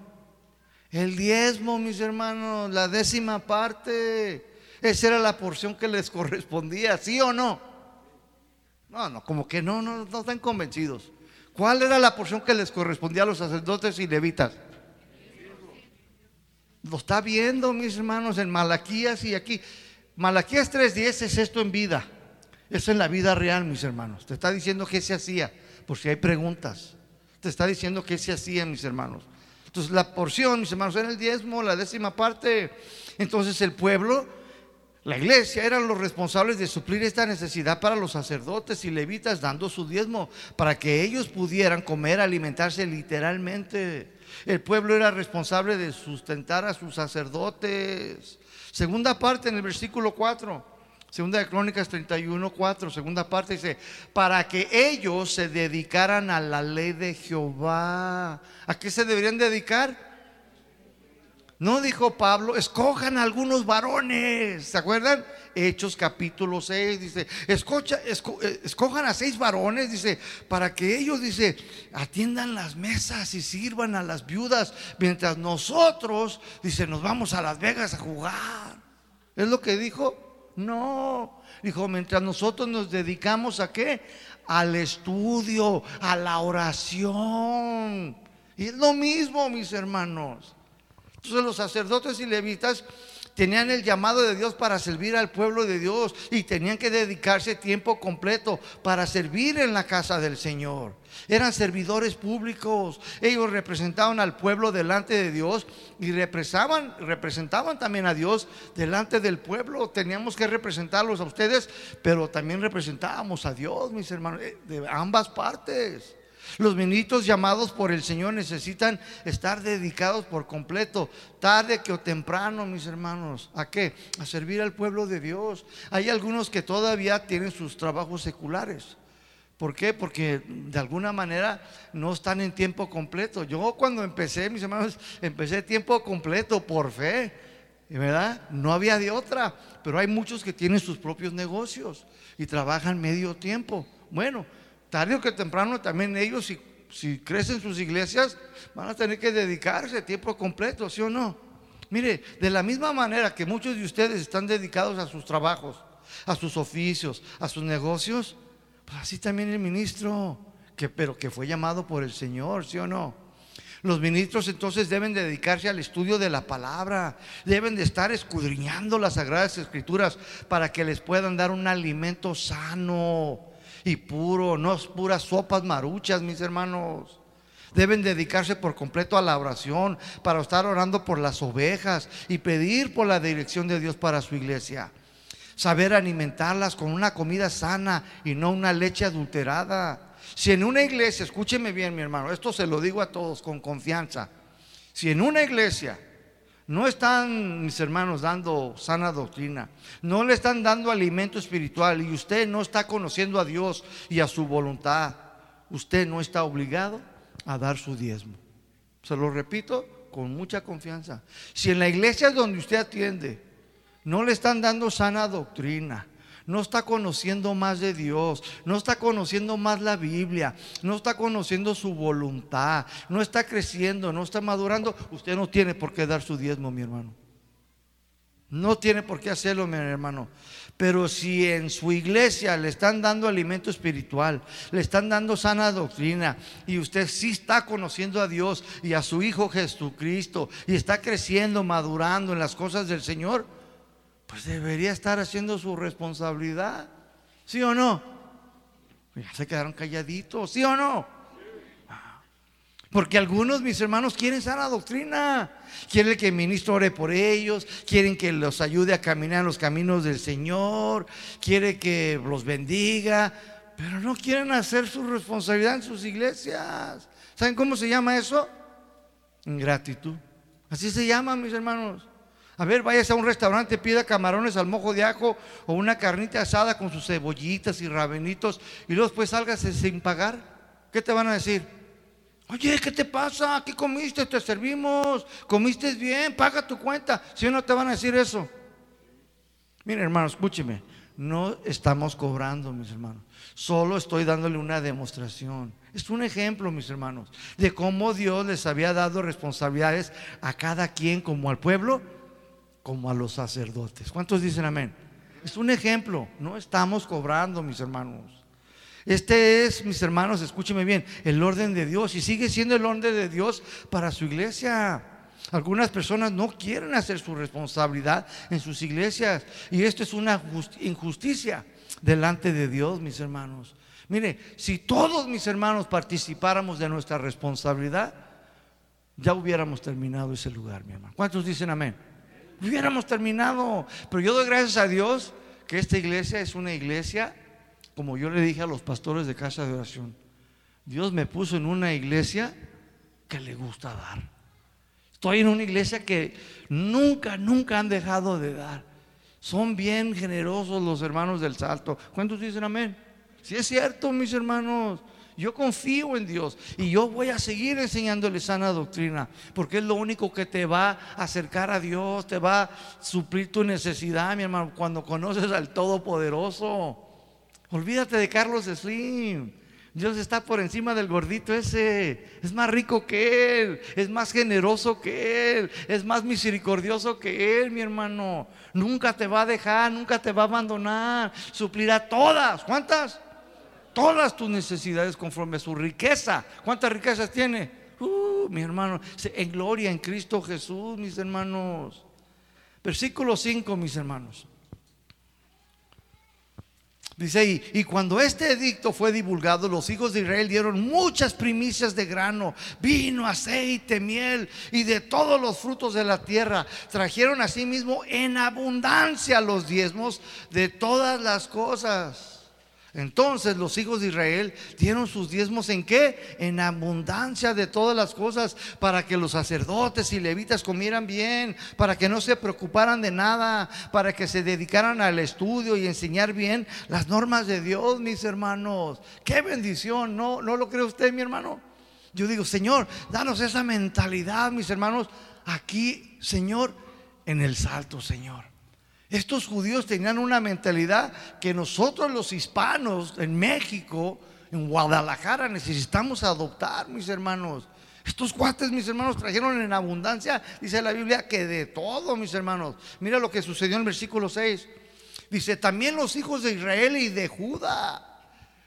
El diezmo, mis hermanos, la décima parte. Esa era la porción que les correspondía, ¿sí o no? No, no, como que no, no, no están convencidos. ¿Cuál era la porción que les correspondía a los sacerdotes y levitas? Lo está viendo, mis hermanos, en Malaquías y aquí. Malaquías 3:10 es esto en vida. Eso en la vida real, mis hermanos. Te está diciendo qué se hacía, por si hay preguntas. Te está diciendo qué se hacía, mis hermanos. Entonces, la porción, mis hermanos, era el diezmo, la décima parte. Entonces, el pueblo, la iglesia, eran los responsables de suplir esta necesidad para los sacerdotes y levitas, dando su diezmo, para que ellos pudieran comer, alimentarse literalmente. El pueblo era responsable de sustentar a sus sacerdotes. Segunda parte en el versículo 4. Segunda de Crónicas 31, 4, segunda parte dice, para que ellos se dedicaran a la ley de Jehová. ¿A qué se deberían dedicar? No dijo Pablo, escojan algunos varones, ¿se acuerdan? Hechos capítulo 6, dice, escocha, eh, escojan a seis varones, dice, para que ellos, dice, atiendan las mesas y sirvan a las viudas, mientras nosotros, dice, nos vamos a Las Vegas a jugar. ¿Es lo que dijo? No, dijo, mientras nosotros nos dedicamos a qué? Al estudio, a la oración. Y es lo mismo, mis hermanos. Entonces los sacerdotes y levitas tenían el llamado de Dios para servir al pueblo de Dios y tenían que dedicarse tiempo completo para servir en la casa del Señor. Eran servidores públicos. Ellos representaban al pueblo delante de Dios y representaban, representaban también a Dios delante del pueblo. Teníamos que representarlos a ustedes, pero también representábamos a Dios, mis hermanos, eh, de ambas partes. Los ministros llamados por el Señor necesitan estar dedicados por completo, tarde que o temprano, mis hermanos. ¿A qué? A servir al pueblo de Dios. Hay algunos que todavía tienen sus trabajos seculares. ¿Por qué? Porque de alguna manera no están en tiempo completo. Yo cuando empecé, mis hermanos, empecé tiempo completo por fe. ¿Verdad? No había de otra. Pero hay muchos que tienen sus propios negocios y trabajan medio tiempo. Bueno, tarde o que temprano también ellos, si, si crecen sus iglesias, van a tener que dedicarse tiempo completo, ¿sí o no? Mire, de la misma manera que muchos de ustedes están dedicados a sus trabajos, a sus oficios, a sus negocios, pues así también el ministro, que, pero que fue llamado por el Señor, ¿sí o no? Los ministros entonces deben dedicarse al estudio de la palabra, deben de estar escudriñando las sagradas escrituras para que les puedan dar un alimento sano y puro, no es puras sopas maruchas, mis hermanos. Deben dedicarse por completo a la oración, para estar orando por las ovejas y pedir por la dirección de Dios para su iglesia. Saber alimentarlas con una comida sana y no una leche adulterada. Si en una iglesia, escúcheme bien mi hermano, esto se lo digo a todos con confianza. Si en una iglesia no están, mis hermanos, dando sana doctrina. No le están dando alimento espiritual y usted no está conociendo a Dios y a su voluntad. Usted no está obligado a dar su diezmo. Se lo repito con mucha confianza. Si en la iglesia donde usted atiende no le están dando sana doctrina, no está conociendo más de Dios, no está conociendo más la Biblia, no está conociendo su voluntad, no está creciendo, no está madurando, usted no tiene por qué dar su diezmo, mi hermano. No tiene por qué hacerlo, mi hermano. Pero si en su iglesia le están dando alimento espiritual, le están dando sana doctrina, y usted sí está conociendo a Dios y a su Hijo Jesucristo, y está creciendo, madurando en las cosas del Señor, pues debería estar haciendo su responsabilidad. ¿Sí o no? Ya se quedaron calladitos, ¿sí o no? Porque algunos, mis hermanos, quieren sana doctrina. Quieren que el ministro ore por ellos. Quieren que los ayude a caminar los caminos del Señor. Quiere que los bendiga. Pero no quieren hacer su responsabilidad en sus iglesias. ¿Saben cómo se llama eso? Ingratitud. Así se llama, mis hermanos. A ver, váyase a un restaurante, pida camarones al mojo de ajo o una carnita asada con sus cebollitas y rabenitos y luego después sálgase sin pagar. ¿Qué te van a decir? Oye, ¿qué te pasa? ¿Qué comiste? Te servimos. ¿Comiste bien? Paga tu cuenta. Si no te van a decir eso. Mire, hermano, escúcheme. no estamos cobrando, mis hermanos. Solo estoy dándole una demostración. Es un ejemplo, mis hermanos, de cómo Dios les había dado responsabilidades a cada quien, como al pueblo, como a los sacerdotes. ¿Cuántos dicen amén? Es un ejemplo. No estamos cobrando, mis hermanos. Este es, mis hermanos, escúcheme bien, el orden de Dios y sigue siendo el orden de Dios para su iglesia. Algunas personas no quieren hacer su responsabilidad en sus iglesias y esto es una injusticia delante de Dios, mis hermanos. Mire, si todos mis hermanos participáramos de nuestra responsabilidad, ya hubiéramos terminado ese lugar, mi hermano. ¿Cuántos dicen amén? Hubiéramos terminado. Pero yo doy gracias a Dios que esta iglesia es una iglesia, como yo le dije a los pastores de casa de oración, Dios me puso en una iglesia que le gusta dar. Estoy en una iglesia que nunca, nunca han dejado de dar. Son bien generosos los hermanos del Salto. ¿Cuántos dicen amén? Si es cierto, mis hermanos. Yo confío en Dios y yo voy a seguir enseñándole sana doctrina, porque es lo único que te va a acercar a Dios, te va a suplir tu necesidad, mi hermano, cuando conoces al Todopoderoso. Olvídate de Carlos Slim. Dios está por encima del gordito ese. Es más rico que Él. Es más generoso que Él. Es más misericordioso que Él, mi hermano. Nunca te va a dejar, nunca te va a abandonar. Suplirá todas. ¿Cuántas? Todas tus necesidades conforme a su riqueza. ¿Cuántas riquezas tiene? Uh, mi hermano. En gloria en Cristo Jesús, mis hermanos. Versículo 5, mis hermanos. Dice ahí, y cuando este edicto fue divulgado, los hijos de Israel dieron muchas primicias de grano, vino, aceite, miel y de todos los frutos de la tierra. Trajeron asimismo en abundancia los diezmos de todas las cosas. Entonces los hijos de Israel dieron sus diezmos en qué? En abundancia de todas las cosas para que los sacerdotes y levitas comieran bien, para que no se preocuparan de nada, para que se dedicaran al estudio y enseñar bien las normas de Dios, mis hermanos. Qué bendición, ¿no? ¿No lo cree usted, mi hermano? Yo digo, Señor, danos esa mentalidad, mis hermanos, aquí, Señor, en el salto, Señor. Estos judíos tenían una mentalidad que nosotros los hispanos en México, en Guadalajara, necesitamos adoptar, mis hermanos. Estos cuates, mis hermanos, trajeron en abundancia, dice la Biblia, que de todo, mis hermanos. Mira lo que sucedió en el versículo 6. Dice, también los hijos de Israel y de Judá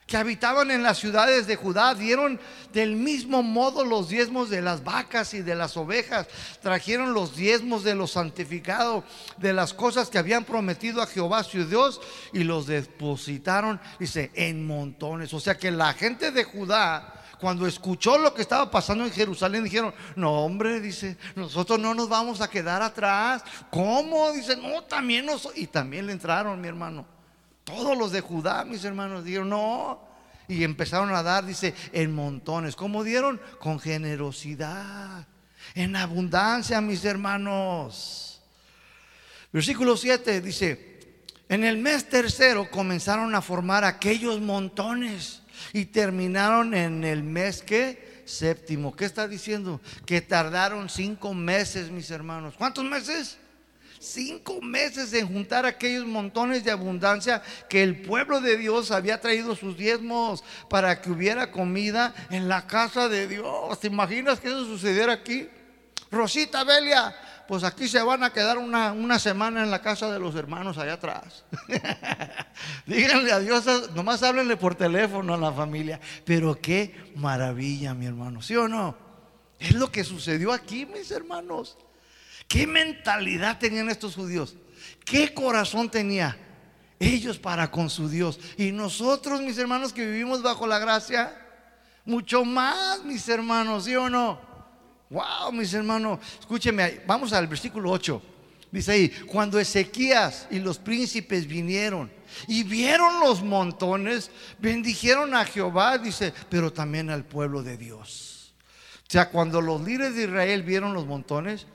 que habitaban en las ciudades de Judá dieron del mismo modo los diezmos de las vacas y de las ovejas, trajeron los diezmos de los santificados, de las cosas que habían prometido a Jehová su Dios y los depositaron, dice, en montones. O sea que la gente de Judá cuando escuchó lo que estaba pasando en Jerusalén, dijeron, no hombre, dice, nosotros no nos vamos a quedar atrás. ¿Cómo? Dice, no, también nosotros. Y también le entraron, mi hermano. Todos los de Judá, mis hermanos, dijeron, no. Y empezaron a dar, dice, en montones. ¿Cómo dieron? Con generosidad, en abundancia, mis hermanos. Versículo 7 dice, en el mes tercero comenzaron a formar aquellos montones y terminaron en el mes que séptimo. ¿Qué está diciendo? Que tardaron cinco meses, mis hermanos. ¿Cuántos meses? Cinco meses en juntar aquellos montones de abundancia que el pueblo de Dios había traído sus diezmos para que hubiera comida en la casa de Dios. ¿Te imaginas que eso sucediera aquí? Rosita Belia, pues aquí se van a quedar una, una semana en la casa de los hermanos allá atrás. Díganle a Dios, nomás háblenle por teléfono a la familia. Pero qué maravilla, mi hermano, ¿sí o no? Es lo que sucedió aquí, mis hermanos. ¿Qué mentalidad tenían estos judíos? ¿Qué corazón tenía ellos para con su Dios? Y nosotros, mis hermanos, que vivimos bajo la gracia, mucho más, mis hermanos, ¿sí o no? Wow, mis hermanos, escúcheme, vamos al versículo 8. Dice ahí, cuando Ezequías y los príncipes vinieron y vieron los montones, bendijeron a Jehová, dice, pero también al pueblo de Dios. O sea, cuando los líderes de Israel vieron los montones,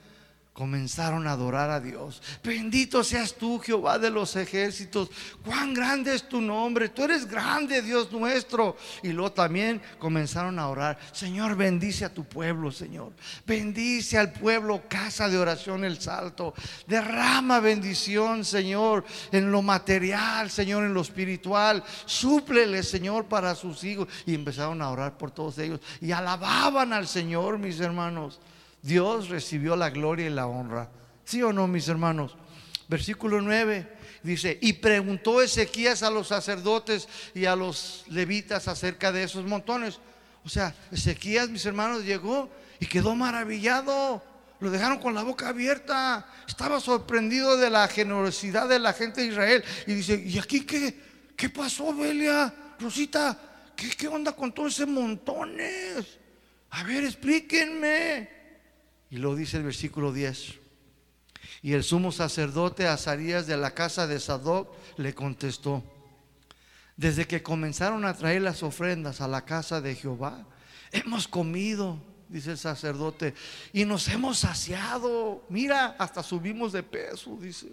comenzaron a adorar a Dios. Bendito seas tú, Jehová de los ejércitos. Cuán grande es tu nombre. Tú eres grande, Dios nuestro. Y luego también comenzaron a orar. Señor, bendice a tu pueblo, Señor. Bendice al pueblo, casa de oración, el salto. Derrama bendición, Señor, en lo material, Señor, en lo espiritual. Súplele, Señor, para sus hijos. Y empezaron a orar por todos ellos. Y alababan al Señor, mis hermanos. Dios recibió la gloria y la honra. ¿Sí o no, mis hermanos? Versículo 9 dice, y preguntó Ezequías a los sacerdotes y a los levitas acerca de esos montones. O sea, Ezequías, mis hermanos, llegó y quedó maravillado. Lo dejaron con la boca abierta. Estaba sorprendido de la generosidad de la gente de Israel. Y dice, ¿y aquí qué? ¿Qué pasó, Belia? Rosita, ¿qué, qué onda con todos esos montones? A ver, explíquenme. Y lo dice el versículo 10. Y el sumo sacerdote Azarías de la casa de Sadoc le contestó, desde que comenzaron a traer las ofrendas a la casa de Jehová, hemos comido, dice el sacerdote, y nos hemos saciado. Mira, hasta subimos de peso, dice.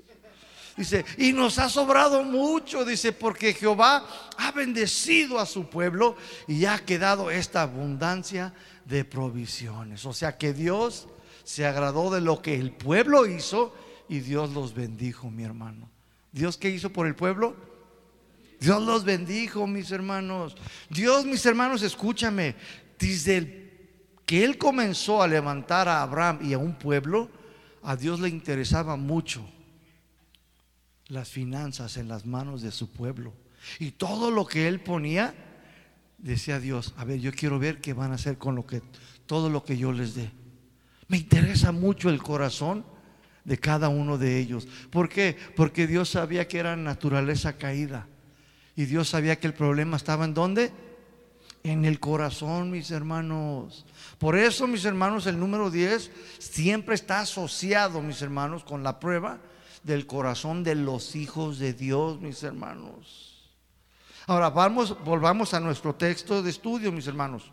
Dice, y nos ha sobrado mucho, dice, porque Jehová ha bendecido a su pueblo y ha quedado esta abundancia de provisiones. O sea que Dios se agradó de lo que el pueblo hizo y Dios los bendijo, mi hermano. ¿Dios qué hizo por el pueblo? Dios los bendijo, mis hermanos. Dios, mis hermanos, escúchame. Desde que Él comenzó a levantar a Abraham y a un pueblo, a Dios le interesaba mucho las finanzas en las manos de su pueblo. Y todo lo que Él ponía, decía Dios, a ver, yo quiero ver qué van a hacer con lo que, todo lo que yo les dé. Me interesa mucho el corazón de cada uno de ellos. ¿Por qué? Porque Dios sabía que era naturaleza caída. Y Dios sabía que el problema estaba en dónde? En el corazón, mis hermanos. Por eso, mis hermanos, el número 10 siempre está asociado, mis hermanos, con la prueba del corazón de los hijos de Dios, mis hermanos. Ahora, vamos, volvamos a nuestro texto de estudio, mis hermanos.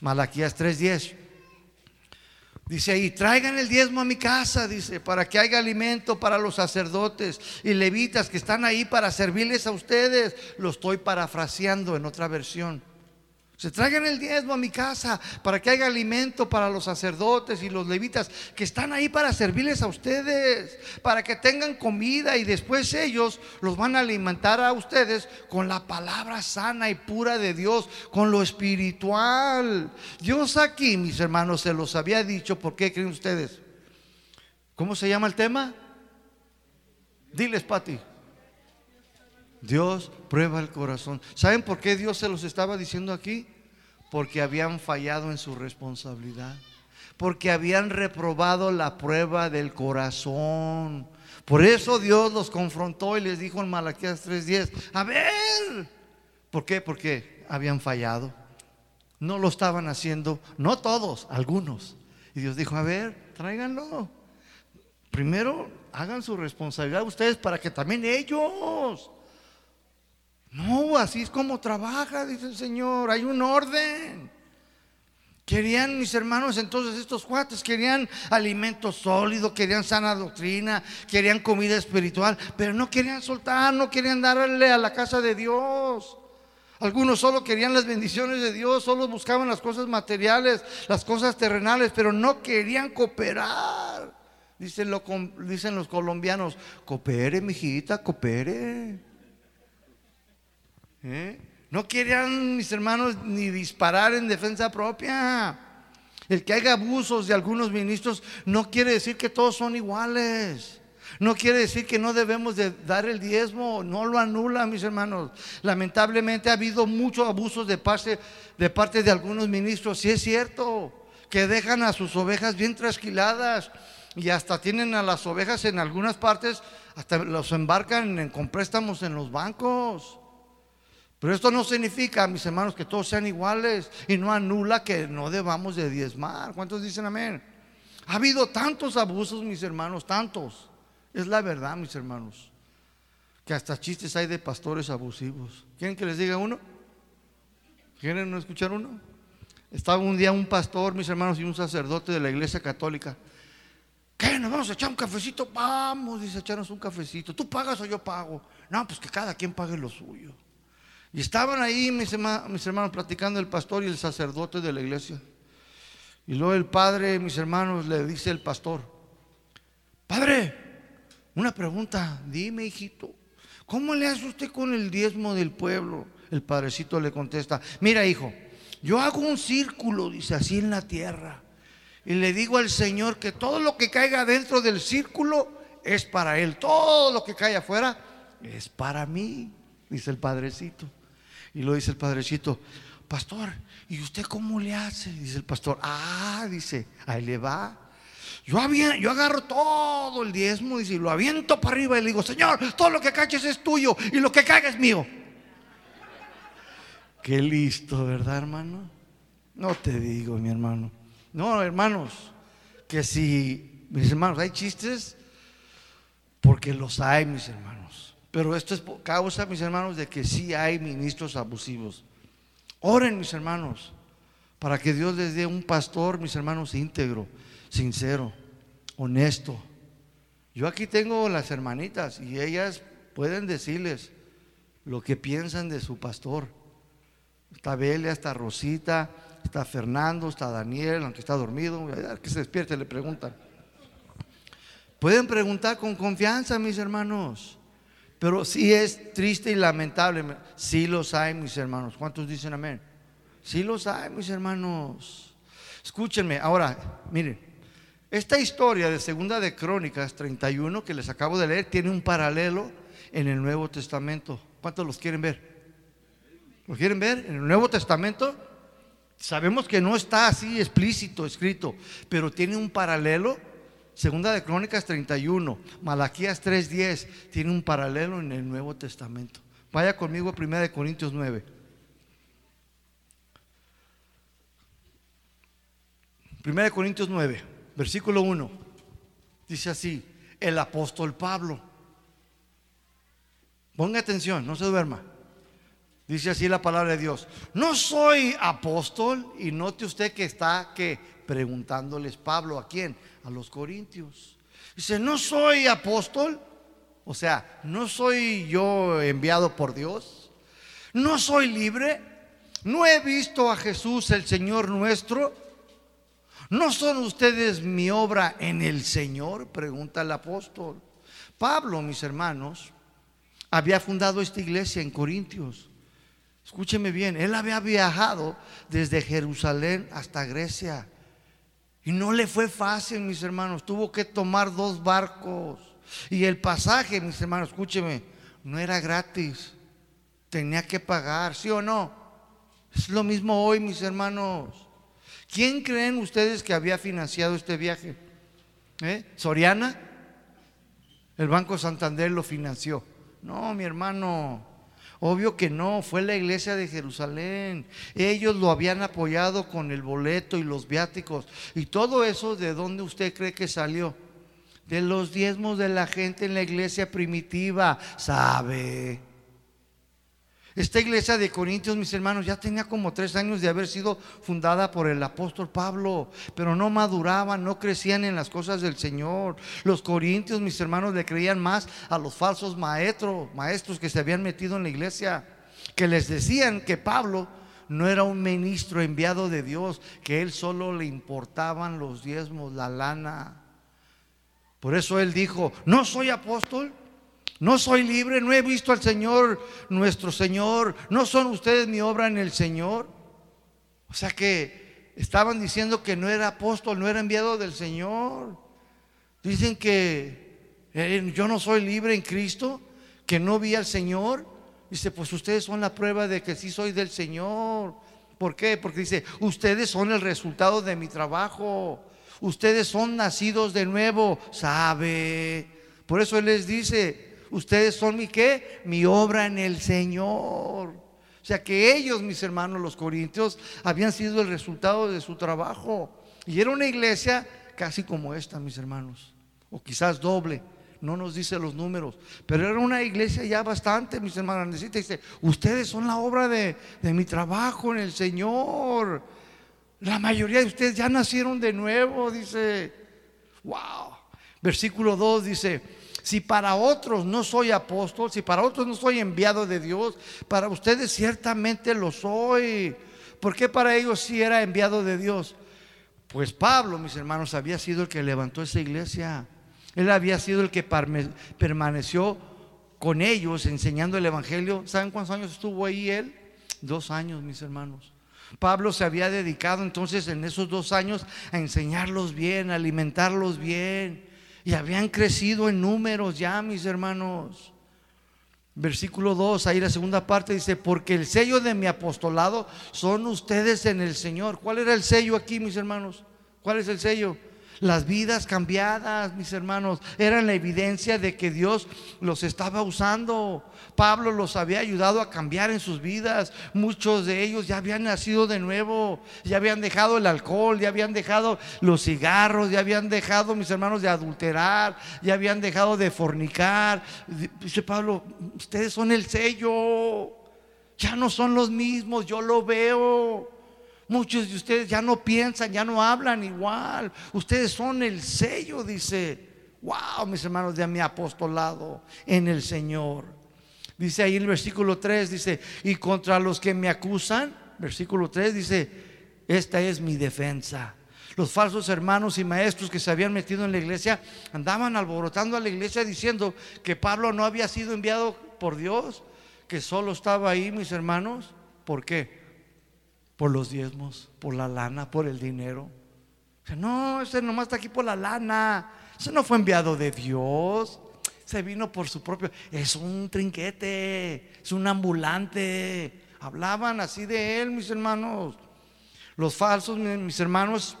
Malaquías 3:10. Dice ahí, traigan el diezmo a mi casa, dice, para que haya alimento para los sacerdotes y levitas que están ahí para servirles a ustedes. Lo estoy parafraseando en otra versión. Se traigan el diezmo a mi casa para que haya alimento para los sacerdotes y los levitas que están ahí para servirles a ustedes, para que tengan comida y después ellos los van a alimentar a ustedes con la palabra sana y pura de Dios, con lo espiritual. Dios aquí, mis hermanos, se los había dicho, ¿por qué creen ustedes? ¿Cómo se llama el tema? Diles, Pati. Dios prueba el corazón. ¿Saben por qué Dios se los estaba diciendo aquí? Porque habían fallado en su responsabilidad. Porque habían reprobado la prueba del corazón. Por eso Dios los confrontó y les dijo en Malaquías 3:10, a ver, ¿por qué? Porque habían fallado. No lo estaban haciendo, no todos, algunos. Y Dios dijo, a ver, tráiganlo. Primero hagan su responsabilidad ustedes para que también ellos no, así es como trabaja, dice el Señor. Hay un orden. Querían mis hermanos entonces estos cuates, querían alimento sólido, querían sana doctrina, querían comida espiritual, pero no querían soltar, no querían darle a la casa de Dios. Algunos solo querían las bendiciones de Dios, solo buscaban las cosas materiales, las cosas terrenales, pero no querían cooperar. Dicen, lo, dicen los colombianos, coopere, mijita, coopere. ¿Eh? No querían mis hermanos ni disparar en defensa propia. El que haya abusos de algunos ministros no quiere decir que todos son iguales. No quiere decir que no debemos de dar el diezmo, no lo anula, mis hermanos. Lamentablemente ha habido muchos abusos de parte, de parte de algunos ministros, sí es cierto, que dejan a sus ovejas bien trasquiladas y hasta tienen a las ovejas en algunas partes, hasta los embarcan con préstamos en los bancos. Pero esto no significa, mis hermanos, que todos sean iguales y no anula que no debamos de diezmar. ¿Cuántos dicen amén? Ha habido tantos abusos, mis hermanos, tantos. Es la verdad, mis hermanos, que hasta chistes hay de pastores abusivos. ¿Quieren que les diga uno? ¿Quieren no escuchar uno? Estaba un día un pastor, mis hermanos, y un sacerdote de la iglesia católica. ¿Qué? ¿Nos vamos a echar un cafecito? Vamos, dice, echarnos un cafecito. ¿Tú pagas o yo pago? No, pues que cada quien pague lo suyo. Y estaban ahí mis hermanos, mis hermanos platicando el pastor y el sacerdote de la iglesia. Y luego el padre, mis hermanos, le dice el pastor, Padre, una pregunta, dime hijito, ¿cómo le hace usted con el diezmo del pueblo? El padrecito le contesta, mira hijo, yo hago un círculo, dice así en la tierra, y le digo al Señor que todo lo que caiga dentro del círculo es para Él, todo lo que cae afuera es para mí, dice el padrecito. Y lo dice el padrecito, pastor, ¿y usted cómo le hace? Dice el pastor, ah, dice, ahí le va. Yo, yo agarro todo el diezmo y lo aviento para arriba y le digo, Señor, todo lo que caches es tuyo y lo que caiga es mío. Qué listo, ¿verdad, hermano? No te digo, mi hermano. No, hermanos, que si, mis hermanos, hay chistes, porque los hay, mis hermanos. Pero esto es causa, mis hermanos, de que sí hay ministros abusivos. Oren, mis hermanos, para que Dios les dé un pastor, mis hermanos, íntegro, sincero, honesto. Yo aquí tengo las hermanitas y ellas pueden decirles lo que piensan de su pastor. Está Belia, está Rosita, está Fernando, está Daniel, aunque está dormido, que se despierte, le preguntan. Pueden preguntar con confianza, mis hermanos. Pero sí es triste y lamentable. Sí los hay, mis hermanos. ¿Cuántos dicen amén? Sí los hay, mis hermanos. Escúchenme. Ahora, miren. Esta historia de Segunda de Crónicas 31 que les acabo de leer tiene un paralelo en el Nuevo Testamento. ¿Cuántos los quieren ver? ¿Lo quieren ver? En el Nuevo Testamento sabemos que no está así explícito escrito, pero tiene un paralelo. Segunda de Crónicas 31, Malaquías 3:10, tiene un paralelo en el Nuevo Testamento. Vaya conmigo a 1 de Corintios 9. 1 de Corintios 9, versículo 1. Dice así, el apóstol Pablo. Ponga atención, no se duerma. Dice así la palabra de Dios. No soy apóstol y note usted que está que preguntándoles Pablo a quién? A los corintios. Dice, no soy apóstol. O sea, no soy yo enviado por Dios. No soy libre. No he visto a Jesús el Señor nuestro. ¿No son ustedes mi obra en el Señor? Pregunta el apóstol. Pablo, mis hermanos, había fundado esta iglesia en Corintios. Escúcheme bien, él había viajado desde Jerusalén hasta Grecia. Y no le fue fácil, mis hermanos. Tuvo que tomar dos barcos. Y el pasaje, mis hermanos, escúcheme, no era gratis. Tenía que pagar, ¿sí o no? Es lo mismo hoy, mis hermanos. ¿Quién creen ustedes que había financiado este viaje? ¿Eh? ¿Soriana? El Banco Santander lo financió. No, mi hermano. Obvio que no, fue la iglesia de Jerusalén. Ellos lo habían apoyado con el boleto y los viáticos. Y todo eso, ¿de dónde usted cree que salió? De los diezmos de la gente en la iglesia primitiva. ¿Sabe? Esta iglesia de Corintios, mis hermanos, ya tenía como tres años de haber sido fundada por el apóstol Pablo, pero no maduraban, no crecían en las cosas del Señor. Los corintios, mis hermanos, le creían más a los falsos maestros, maestros que se habían metido en la iglesia, que les decían que Pablo no era un ministro enviado de Dios, que él solo le importaban los diezmos, la lana. Por eso él dijo, no soy apóstol, no soy libre, no he visto al Señor, nuestro Señor. No son ustedes mi obra en el Señor. O sea que estaban diciendo que no era apóstol, no era enviado del Señor. Dicen que eh, yo no soy libre en Cristo, que no vi al Señor. Dice, pues ustedes son la prueba de que sí soy del Señor. ¿Por qué? Porque dice, ustedes son el resultado de mi trabajo. Ustedes son nacidos de nuevo, sabe. Por eso Él les dice, Ustedes son mi qué? Mi obra en el Señor. O sea que ellos, mis hermanos, los corintios, habían sido el resultado de su trabajo. Y era una iglesia casi como esta, mis hermanos. O quizás doble. No nos dice los números. Pero era una iglesia ya bastante, mis hermanos. Dice, ustedes son la obra de, de mi trabajo en el Señor. La mayoría de ustedes ya nacieron de nuevo, dice. Wow. Versículo 2 dice, si para otros no soy apóstol, si para otros no soy enviado de Dios, para ustedes ciertamente lo soy. ¿Por qué para ellos sí era enviado de Dios? Pues Pablo, mis hermanos, había sido el que levantó esa iglesia. Él había sido el que permaneció con ellos enseñando el Evangelio. ¿Saben cuántos años estuvo ahí él? Dos años, mis hermanos. Pablo se había dedicado entonces en esos dos años a enseñarlos bien, a alimentarlos bien. Y habían crecido en números ya, mis hermanos. Versículo 2, ahí la segunda parte dice, porque el sello de mi apostolado son ustedes en el Señor. ¿Cuál era el sello aquí, mis hermanos? ¿Cuál es el sello? Las vidas cambiadas, mis hermanos, eran la evidencia de que Dios los estaba usando. Pablo los había ayudado a cambiar en sus vidas. Muchos de ellos ya habían nacido de nuevo, ya habían dejado el alcohol, ya habían dejado los cigarros, ya habían dejado, mis hermanos, de adulterar, ya habían dejado de fornicar. Dice Pablo, ustedes son el sello, ya no son los mismos, yo lo veo. Muchos de ustedes ya no piensan, ya no hablan igual. Ustedes son el sello, dice. Wow, mis hermanos, de mi apostolado en el Señor. Dice ahí el versículo 3, dice, y contra los que me acusan, versículo 3 dice, esta es mi defensa. Los falsos hermanos y maestros que se habían metido en la iglesia andaban alborotando a la iglesia diciendo que Pablo no había sido enviado por Dios, que solo estaba ahí, mis hermanos. ¿Por qué? Por los diezmos, por la lana, por el dinero. No, ese nomás está aquí por la lana. Ese no fue enviado de Dios. Se vino por su propio. Es un trinquete, es un ambulante. Hablaban así de él, mis hermanos. Los falsos, mis hermanos,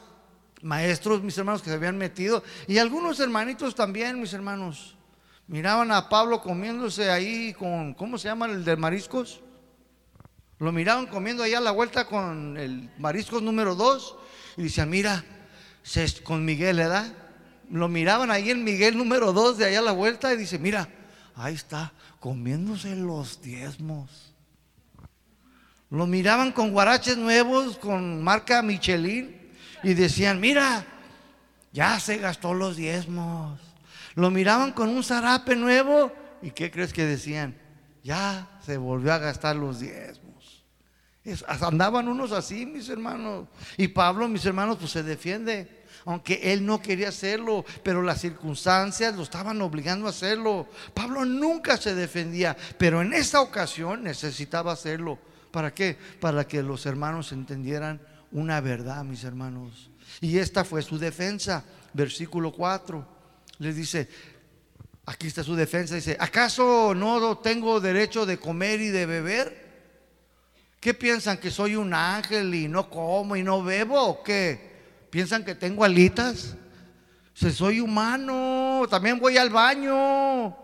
maestros, mis hermanos que se habían metido. Y algunos hermanitos también, mis hermanos. Miraban a Pablo comiéndose ahí con, ¿cómo se llama el de mariscos? Lo miraban comiendo allá a la vuelta con el mariscos número dos y decían, mira, con Miguel, ¿verdad? Lo miraban ahí en Miguel número dos de allá a la vuelta y dice, mira, ahí está, comiéndose los diezmos. Lo miraban con guaraches nuevos, con marca Michelin, y decían, mira, ya se gastó los diezmos. Lo miraban con un zarape nuevo, ¿y qué crees que decían? Ya se volvió a gastar los diezmos andaban unos así, mis hermanos. Y Pablo, mis hermanos, pues se defiende. Aunque él no quería hacerlo, pero las circunstancias lo estaban obligando a hacerlo. Pablo nunca se defendía, pero en esta ocasión necesitaba hacerlo. ¿Para qué? Para que los hermanos entendieran una verdad, mis hermanos. Y esta fue su defensa. Versículo 4. Les dice, aquí está su defensa, dice, ¿acaso no tengo derecho de comer y de beber? ¿Qué piensan? ¿Que soy un ángel y no como y no bebo? ¿O qué? ¿Piensan que tengo alitas? Si soy humano, también voy al baño.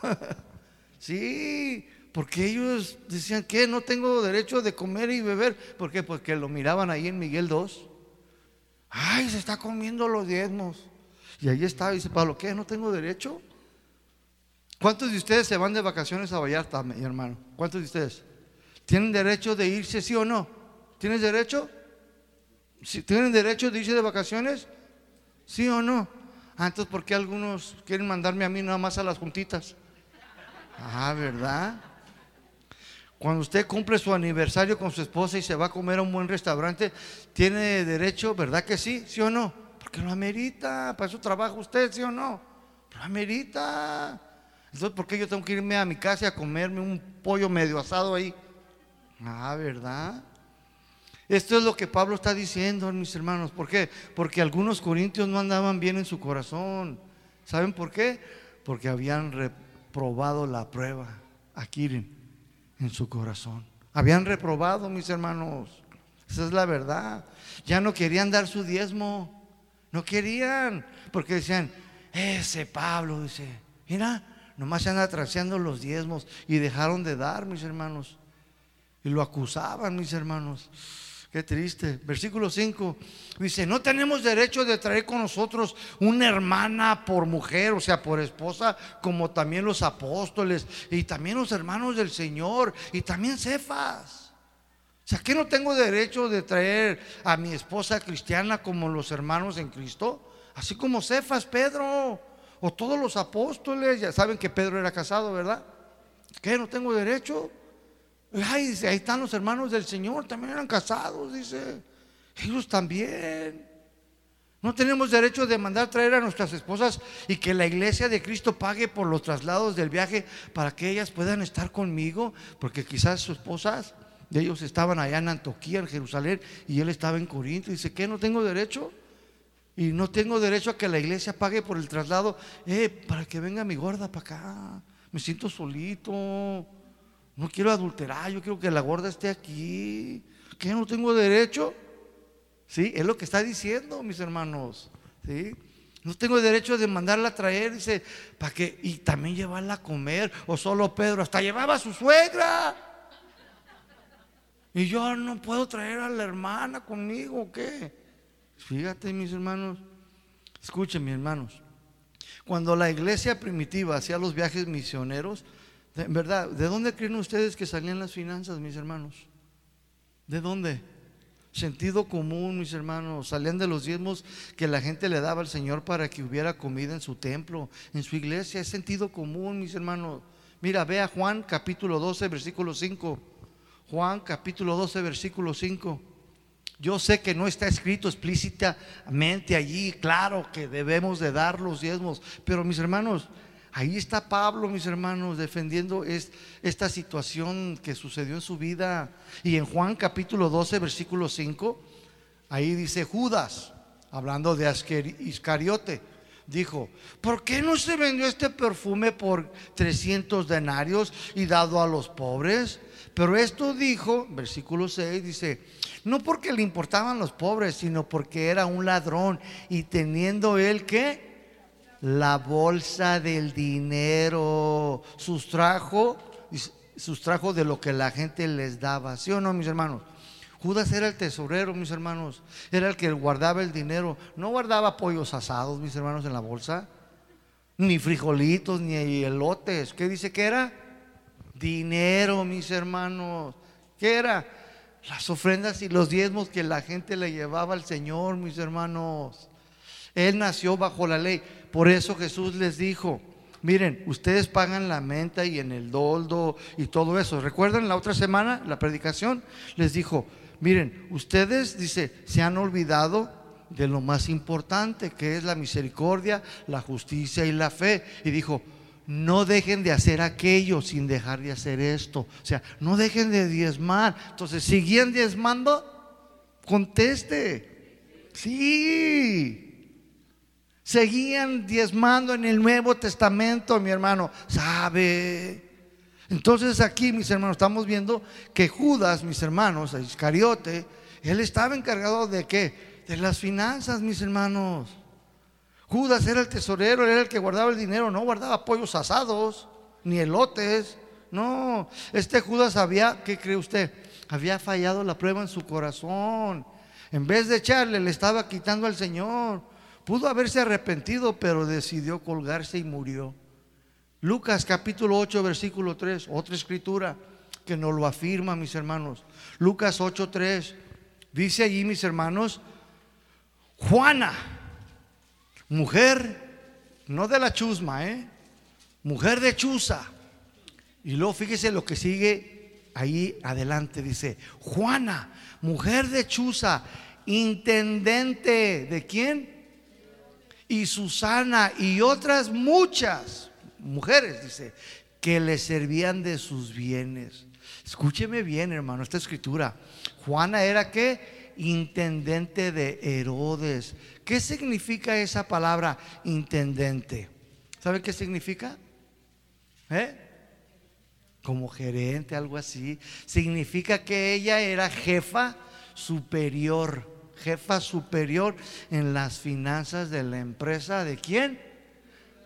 sí, porque ellos decían que no tengo derecho de comer y beber. ¿Por qué? Porque lo miraban ahí en Miguel 2. Ay, se está comiendo los diezmos. Y ahí está, dice Pablo, ¿qué? ¿No tengo derecho? ¿Cuántos de ustedes se van de vacaciones a Vallarta, mi hermano? ¿Cuántos de ustedes? ¿Tienen derecho de irse, sí o no? ¿Tienes derecho? ¿Tienen derecho de irse de vacaciones? ¿Sí o no? Ah, entonces, ¿por qué algunos quieren mandarme a mí nada más a las juntitas? Ah, ¿verdad? Cuando usted cumple su aniversario con su esposa y se va a comer a un buen restaurante, ¿tiene derecho, verdad que sí? ¿Sí o no? Porque lo amerita, para eso trabaja usted, ¿sí o no? Lo amerita. Entonces, ¿por qué yo tengo que irme a mi casa a comerme un pollo medio asado ahí? Ah, ¿verdad? Esto es lo que Pablo está diciendo, mis hermanos. ¿Por qué? Porque algunos corintios no andaban bien en su corazón. ¿Saben por qué? Porque habían reprobado la prueba aquí en su corazón. Habían reprobado, mis hermanos. Esa es la verdad. Ya no querían dar su diezmo. No querían. Porque decían, ese Pablo, dice, mira, nomás se anda traseando los diezmos. Y dejaron de dar, mis hermanos. Lo acusaban, mis hermanos. Qué triste. Versículo 5 dice, no tenemos derecho de traer con nosotros una hermana por mujer, o sea, por esposa, como también los apóstoles y también los hermanos del Señor y también Cefas. O sea, que no tengo derecho de traer a mi esposa cristiana como los hermanos en Cristo, así como Cefas, Pedro. O todos los apóstoles, ya saben que Pedro era casado, ¿verdad? ¿Qué? ¿No tengo derecho? Ay, ahí están los hermanos del Señor, también eran casados, dice. Ellos también. No tenemos derecho de mandar traer a nuestras esposas y que la iglesia de Cristo pague por los traslados del viaje para que ellas puedan estar conmigo, porque quizás sus esposas de ellos estaban allá en Antoquía, en Jerusalén, y él estaba en Corinto. Dice, ¿qué? ¿No tengo derecho? Y no tengo derecho a que la iglesia pague por el traslado, eh, para que venga mi gorda para acá. Me siento solito. No quiero adulterar, yo quiero que la gorda esté aquí. ¿Qué? ¿No tengo derecho? Sí, es lo que está diciendo, mis hermanos. Sí. No tengo derecho de mandarla a traer, dice, para que, y también llevarla a comer, o solo Pedro, hasta llevaba a su suegra. Y yo no puedo traer a la hermana conmigo, ¿o qué? Fíjate, mis hermanos, escuchen, mis hermanos, cuando la iglesia primitiva hacía los viajes misioneros, de verdad, ¿de dónde creen ustedes que salían las finanzas, mis hermanos? ¿De dónde? Sentido común, mis hermanos. Salían de los diezmos que la gente le daba al Señor para que hubiera comida en su templo, en su iglesia. Es sentido común, mis hermanos. Mira, ve a Juan capítulo 12, versículo 5. Juan capítulo 12, versículo 5. Yo sé que no está escrito explícitamente allí, claro que debemos de dar los diezmos, pero mis hermanos, ahí está Pablo, mis hermanos, defendiendo esta situación que sucedió en su vida. Y en Juan capítulo 12, versículo 5, ahí dice Judas, hablando de Iscariote, dijo, ¿por qué no se vendió este perfume por 300 denarios y dado a los pobres? Pero esto dijo, versículo 6 dice, no porque le importaban los pobres, sino porque era un ladrón y teniendo él que la bolsa del dinero sustrajo, sustrajo de lo que la gente les daba, ¿sí o no, mis hermanos? Judas era el tesorero, mis hermanos, era el que guardaba el dinero, no guardaba pollos asados, mis hermanos, en la bolsa, ni frijolitos, ni elotes, ¿qué dice que era? Dinero, mis hermanos. ¿Qué era? Las ofrendas y los diezmos que la gente le llevaba al Señor, mis hermanos. Él nació bajo la ley. Por eso Jesús les dijo, miren, ustedes pagan la menta y en el doldo y todo eso. ¿Recuerdan la otra semana, la predicación? Les dijo, miren, ustedes, dice, se han olvidado de lo más importante, que es la misericordia, la justicia y la fe. Y dijo, no dejen de hacer aquello sin dejar de hacer esto. O sea, no dejen de diezmar. Entonces, ¿siguen diezmando? Conteste. Sí. Seguían diezmando en el Nuevo Testamento, mi hermano. ¿Sabe? Entonces aquí, mis hermanos, estamos viendo que Judas, mis hermanos, Iscariote, él estaba encargado de qué? De las finanzas, mis hermanos. Judas era el tesorero, era el que guardaba el dinero, no guardaba pollos asados, ni elotes. No, este Judas había, ¿qué cree usted? Había fallado la prueba en su corazón. En vez de echarle, le estaba quitando al Señor. Pudo haberse arrepentido, pero decidió colgarse y murió. Lucas capítulo 8, versículo 3, otra escritura que nos lo afirma, mis hermanos. Lucas 8, 3, dice allí, mis hermanos, Juana Mujer, no de la chusma, ¿eh? Mujer de chuza. Y luego fíjese lo que sigue ahí adelante. Dice, Juana, mujer de chuza, intendente de quién? Y Susana y otras muchas mujeres, dice, que le servían de sus bienes. Escúcheme bien, hermano, esta escritura. Juana era que intendente de Herodes. ¿Qué significa esa palabra intendente? ¿Sabe qué significa? ¿Eh? Como gerente, algo así. Significa que ella era jefa superior, jefa superior en las finanzas de la empresa. ¿De quién?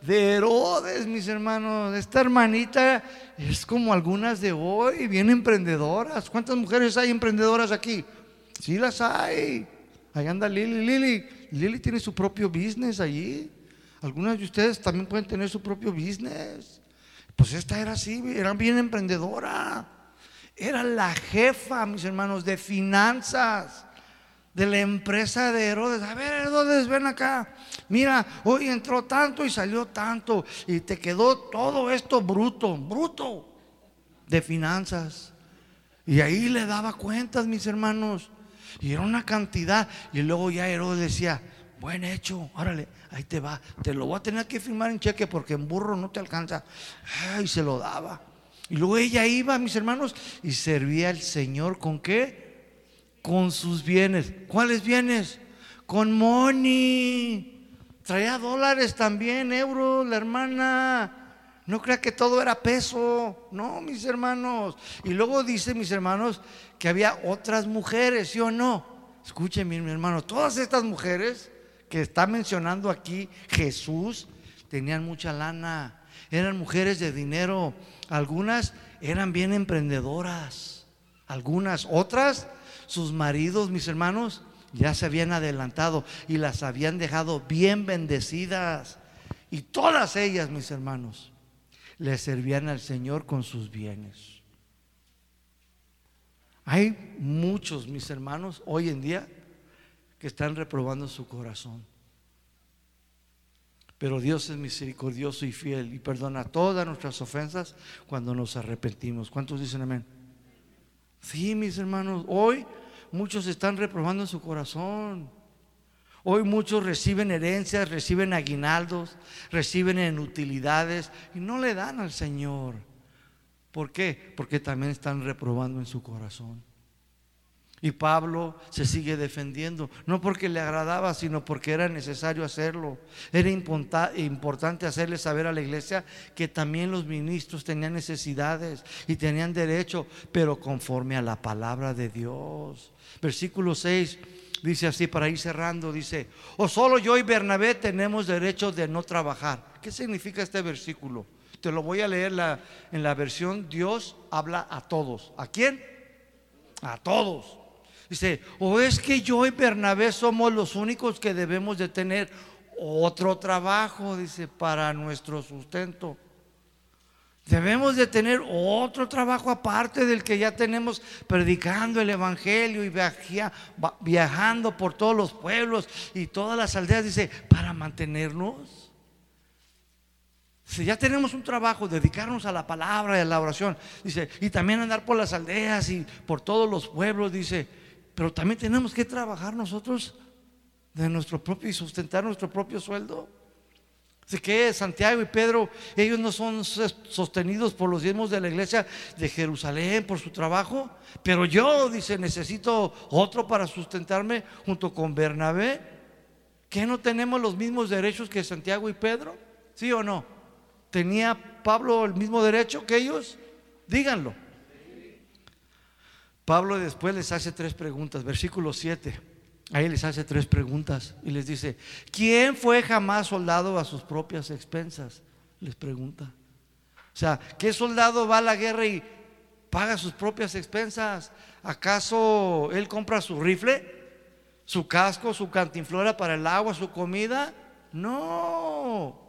de Herodes, mis hermanos. Esta hermanita es como algunas de hoy, bien emprendedoras. ¿Cuántas mujeres hay emprendedoras aquí? Sí las hay. Ahí anda Lili. Lili, Lili tiene su propio business allí. Algunas de ustedes también pueden tener su propio business. Pues esta era así, era bien emprendedora. Era la jefa, mis hermanos, de finanzas de la empresa de Herodes. A ver, Herodes, ven acá. Mira, hoy entró tanto y salió tanto. Y te quedó todo esto bruto, bruto de finanzas. Y ahí le daba cuentas, mis hermanos. Y era una cantidad. Y luego ya Herodes decía, buen hecho, órale, ahí te va. Te lo voy a tener que firmar en cheque porque en burro no te alcanza. Y se lo daba. Y luego ella iba, mis hermanos, y servía al Señor con qué? Con sus bienes. ¿Cuáles bienes? Con money. Traía dólares también, euros, la hermana. No crea que todo era peso, no, mis hermanos. Y luego dice, mis hermanos, que había otras mujeres, ¿sí o no? Escuchen, mi hermano, todas estas mujeres que está mencionando aquí Jesús tenían mucha lana, eran mujeres de dinero, algunas eran bien emprendedoras, algunas, otras, sus maridos, mis hermanos, ya se habían adelantado y las habían dejado bien bendecidas. Y todas ellas, mis hermanos, le servían al Señor con sus bienes. Hay muchos, mis hermanos, hoy en día que están reprobando su corazón. Pero Dios es misericordioso y fiel y perdona todas nuestras ofensas cuando nos arrepentimos. ¿Cuántos dicen amén? Sí, mis hermanos, hoy muchos están reprobando su corazón. Hoy muchos reciben herencias, reciben aguinaldos, reciben en utilidades y no le dan al Señor. ¿Por qué? Porque también están reprobando en su corazón. Y Pablo se sigue defendiendo, no porque le agradaba, sino porque era necesario hacerlo. Era importante hacerle saber a la iglesia que también los ministros tenían necesidades y tenían derecho, pero conforme a la palabra de Dios. Versículo 6 dice así, para ir cerrando, dice, o solo yo y Bernabé tenemos derecho de no trabajar. ¿Qué significa este versículo? Te lo voy a leer en la versión Dios habla a todos. ¿A quién? A todos. Dice, o es que yo y Bernabé somos los únicos que debemos de tener otro trabajo, dice, para nuestro sustento. Debemos de tener otro trabajo aparte del que ya tenemos predicando el Evangelio y viajando por todos los pueblos y todas las aldeas, dice, para mantenernos. Si ya tenemos un trabajo, dedicarnos a la palabra y a la oración, dice, y también andar por las aldeas y por todos los pueblos, dice, pero también tenemos que trabajar nosotros de nuestro propio y sustentar nuestro propio sueldo. Así que Santiago y Pedro, ellos no son sostenidos por los diezmos de la iglesia de Jerusalén por su trabajo, pero yo, dice, necesito otro para sustentarme junto con Bernabé. ¿Que no tenemos los mismos derechos que Santiago y Pedro? ¿Sí o no? ¿Tenía Pablo el mismo derecho que ellos? Díganlo. Pablo después les hace tres preguntas, versículo 7. Ahí les hace tres preguntas y les dice, ¿quién fue jamás soldado a sus propias expensas? Les pregunta. O sea, ¿qué soldado va a la guerra y paga sus propias expensas? ¿Acaso él compra su rifle, su casco, su cantinflora para el agua, su comida? No.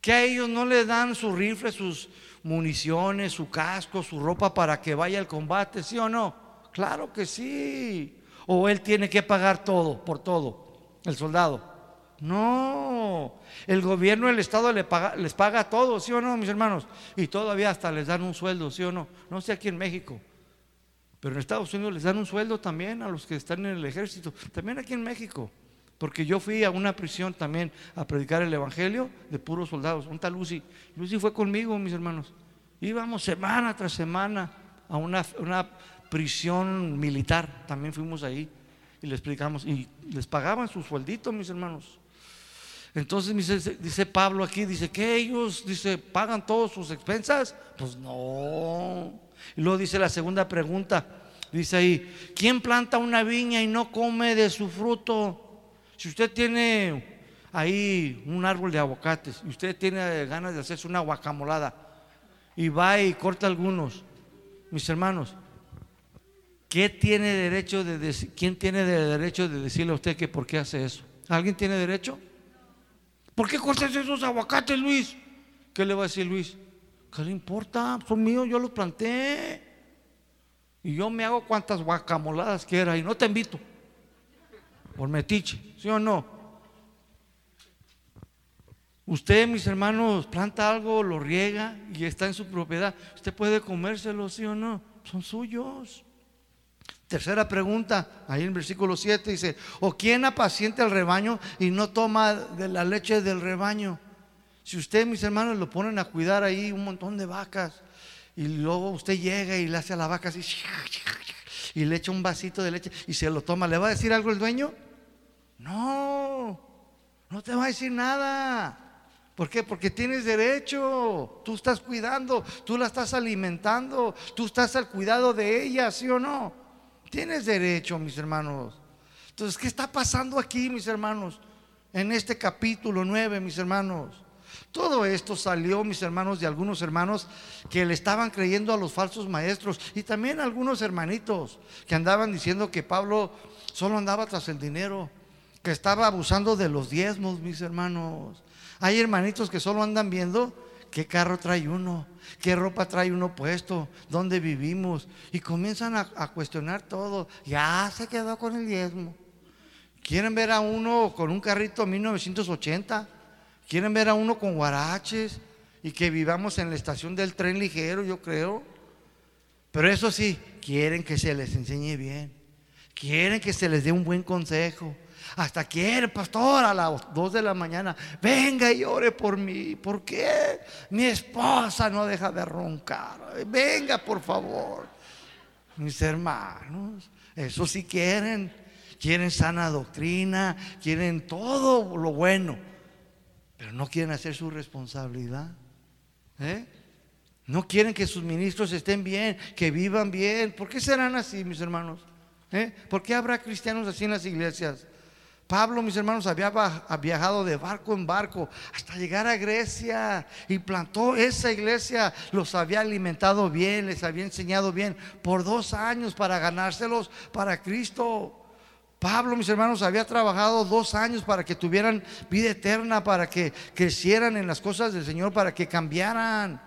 ¿Que a ellos no le dan su rifle, sus municiones, su casco, su ropa para que vaya al combate? ¿Sí o no? Claro que sí o él tiene que pagar todo, por todo, el soldado. No, el gobierno, el Estado les paga todo, ¿sí o no, mis hermanos? Y todavía hasta les dan un sueldo, ¿sí o no? No sé aquí en México, pero en Estados Unidos les dan un sueldo también a los que están en el ejército, también aquí en México. Porque yo fui a una prisión también a predicar el evangelio de puros soldados. Un tal Lucy. Lucy fue conmigo, mis hermanos. Íbamos semana tras semana a una prisión militar, también fuimos ahí y les explicamos, y les pagaban su sueldito, mis hermanos. Entonces dice, Pablo aquí, dice que ellos, dice, pagan todas sus expensas. Pues no. Y luego dice la segunda pregunta, dice ahí, ¿quién planta una viña y no come de su fruto? Si usted tiene ahí un árbol de aguacates y usted tiene ganas de hacerse una guacamolada y va y corta algunos, mis hermanos, ¿Qué tiene derecho de decir, ¿Quién tiene derecho de decirle a usted que por qué hace eso? ¿Alguien tiene derecho? ¿Por qué cortas esos aguacates, Luis? ¿Qué le va a decir Luis? ¿Qué le importa? Son míos, yo los planté. Y yo me hago cuantas guacamoladas quiera y no te invito. por metiche, ¿sí o no? Usted, mis hermanos, planta algo, lo riega y está en su propiedad. Usted puede comérselo, ¿sí o no? Son suyos. Tercera pregunta, ahí en versículo 7 dice, ¿o quién apacienta el rebaño y no toma de la leche del rebaño? Si usted, mis hermanos, lo ponen a cuidar ahí un montón de vacas y luego usted llega y le hace a la vaca así y le echa un vasito de leche y se lo toma, ¿le va a decir algo el dueño? No, no te va a decir nada. ¿Por qué? Porque tienes derecho. Tú estás cuidando, tú la estás alimentando, tú estás al cuidado de ella, ¿sí o no? Tienes derecho, mis hermanos. Entonces, ¿qué está pasando aquí, mis hermanos? En este capítulo 9, mis hermanos. Todo esto salió, mis hermanos, de algunos hermanos que le estaban creyendo a los falsos maestros y también algunos hermanitos que andaban diciendo que Pablo solo andaba tras el dinero, que estaba abusando de los diezmos, mis hermanos. Hay hermanitos que solo andan viendo qué carro trae uno, qué ropa trae uno puesto, dónde vivimos y comienzan a, cuestionar todo. Ya se quedó con el diezmo. Quieren ver a uno con un carrito 1980 Quieren ver a uno con guaraches y que vivamos en la estación del tren ligero, yo creo. Pero eso sí, quieren que se les enseñe bien. Quieren que se les dé un buen consejo. Hasta quiere, pastor, a las dos de la mañana, venga y ore por mí. ¿Por qué? Mi esposa no deja de roncar. Venga, por favor. Mis hermanos, eso sí quieren. Quieren sana doctrina, quieren todo lo bueno pero no quieren hacer su responsabilidad. ¿eh? No quieren que sus ministros estén bien, que vivan bien. ¿Por qué serán así, mis hermanos? ¿Eh? ¿Por qué habrá cristianos así en las iglesias? Pablo, mis hermanos, había viajado de barco en barco hasta llegar a Grecia y plantó esa iglesia. Los había alimentado bien, les había enseñado bien por dos años para ganárselos para Cristo. Pablo, mis hermanos, había trabajado dos años para que tuvieran vida eterna, para que crecieran en las cosas del Señor, para que cambiaran.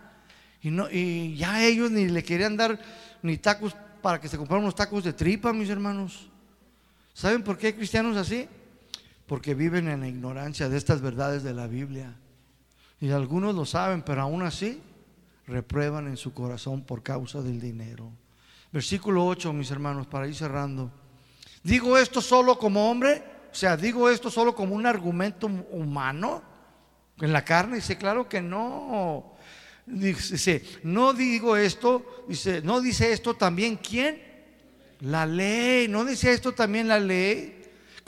Y, no, y ya ellos ni le querían dar ni tacos para que se compraran unos tacos de tripa, mis hermanos. ¿Saben por qué hay cristianos así? Porque viven en la ignorancia de estas verdades de la Biblia. Y algunos lo saben, pero aún así reprueban en su corazón por causa del dinero. Versículo 8, mis hermanos, para ir cerrando. Digo esto solo como hombre, o sea, digo esto solo como un argumento humano en la carne. Dice, claro que no. Dice, no digo esto, dice, no dice esto también quién? La ley, no dice esto también la ley.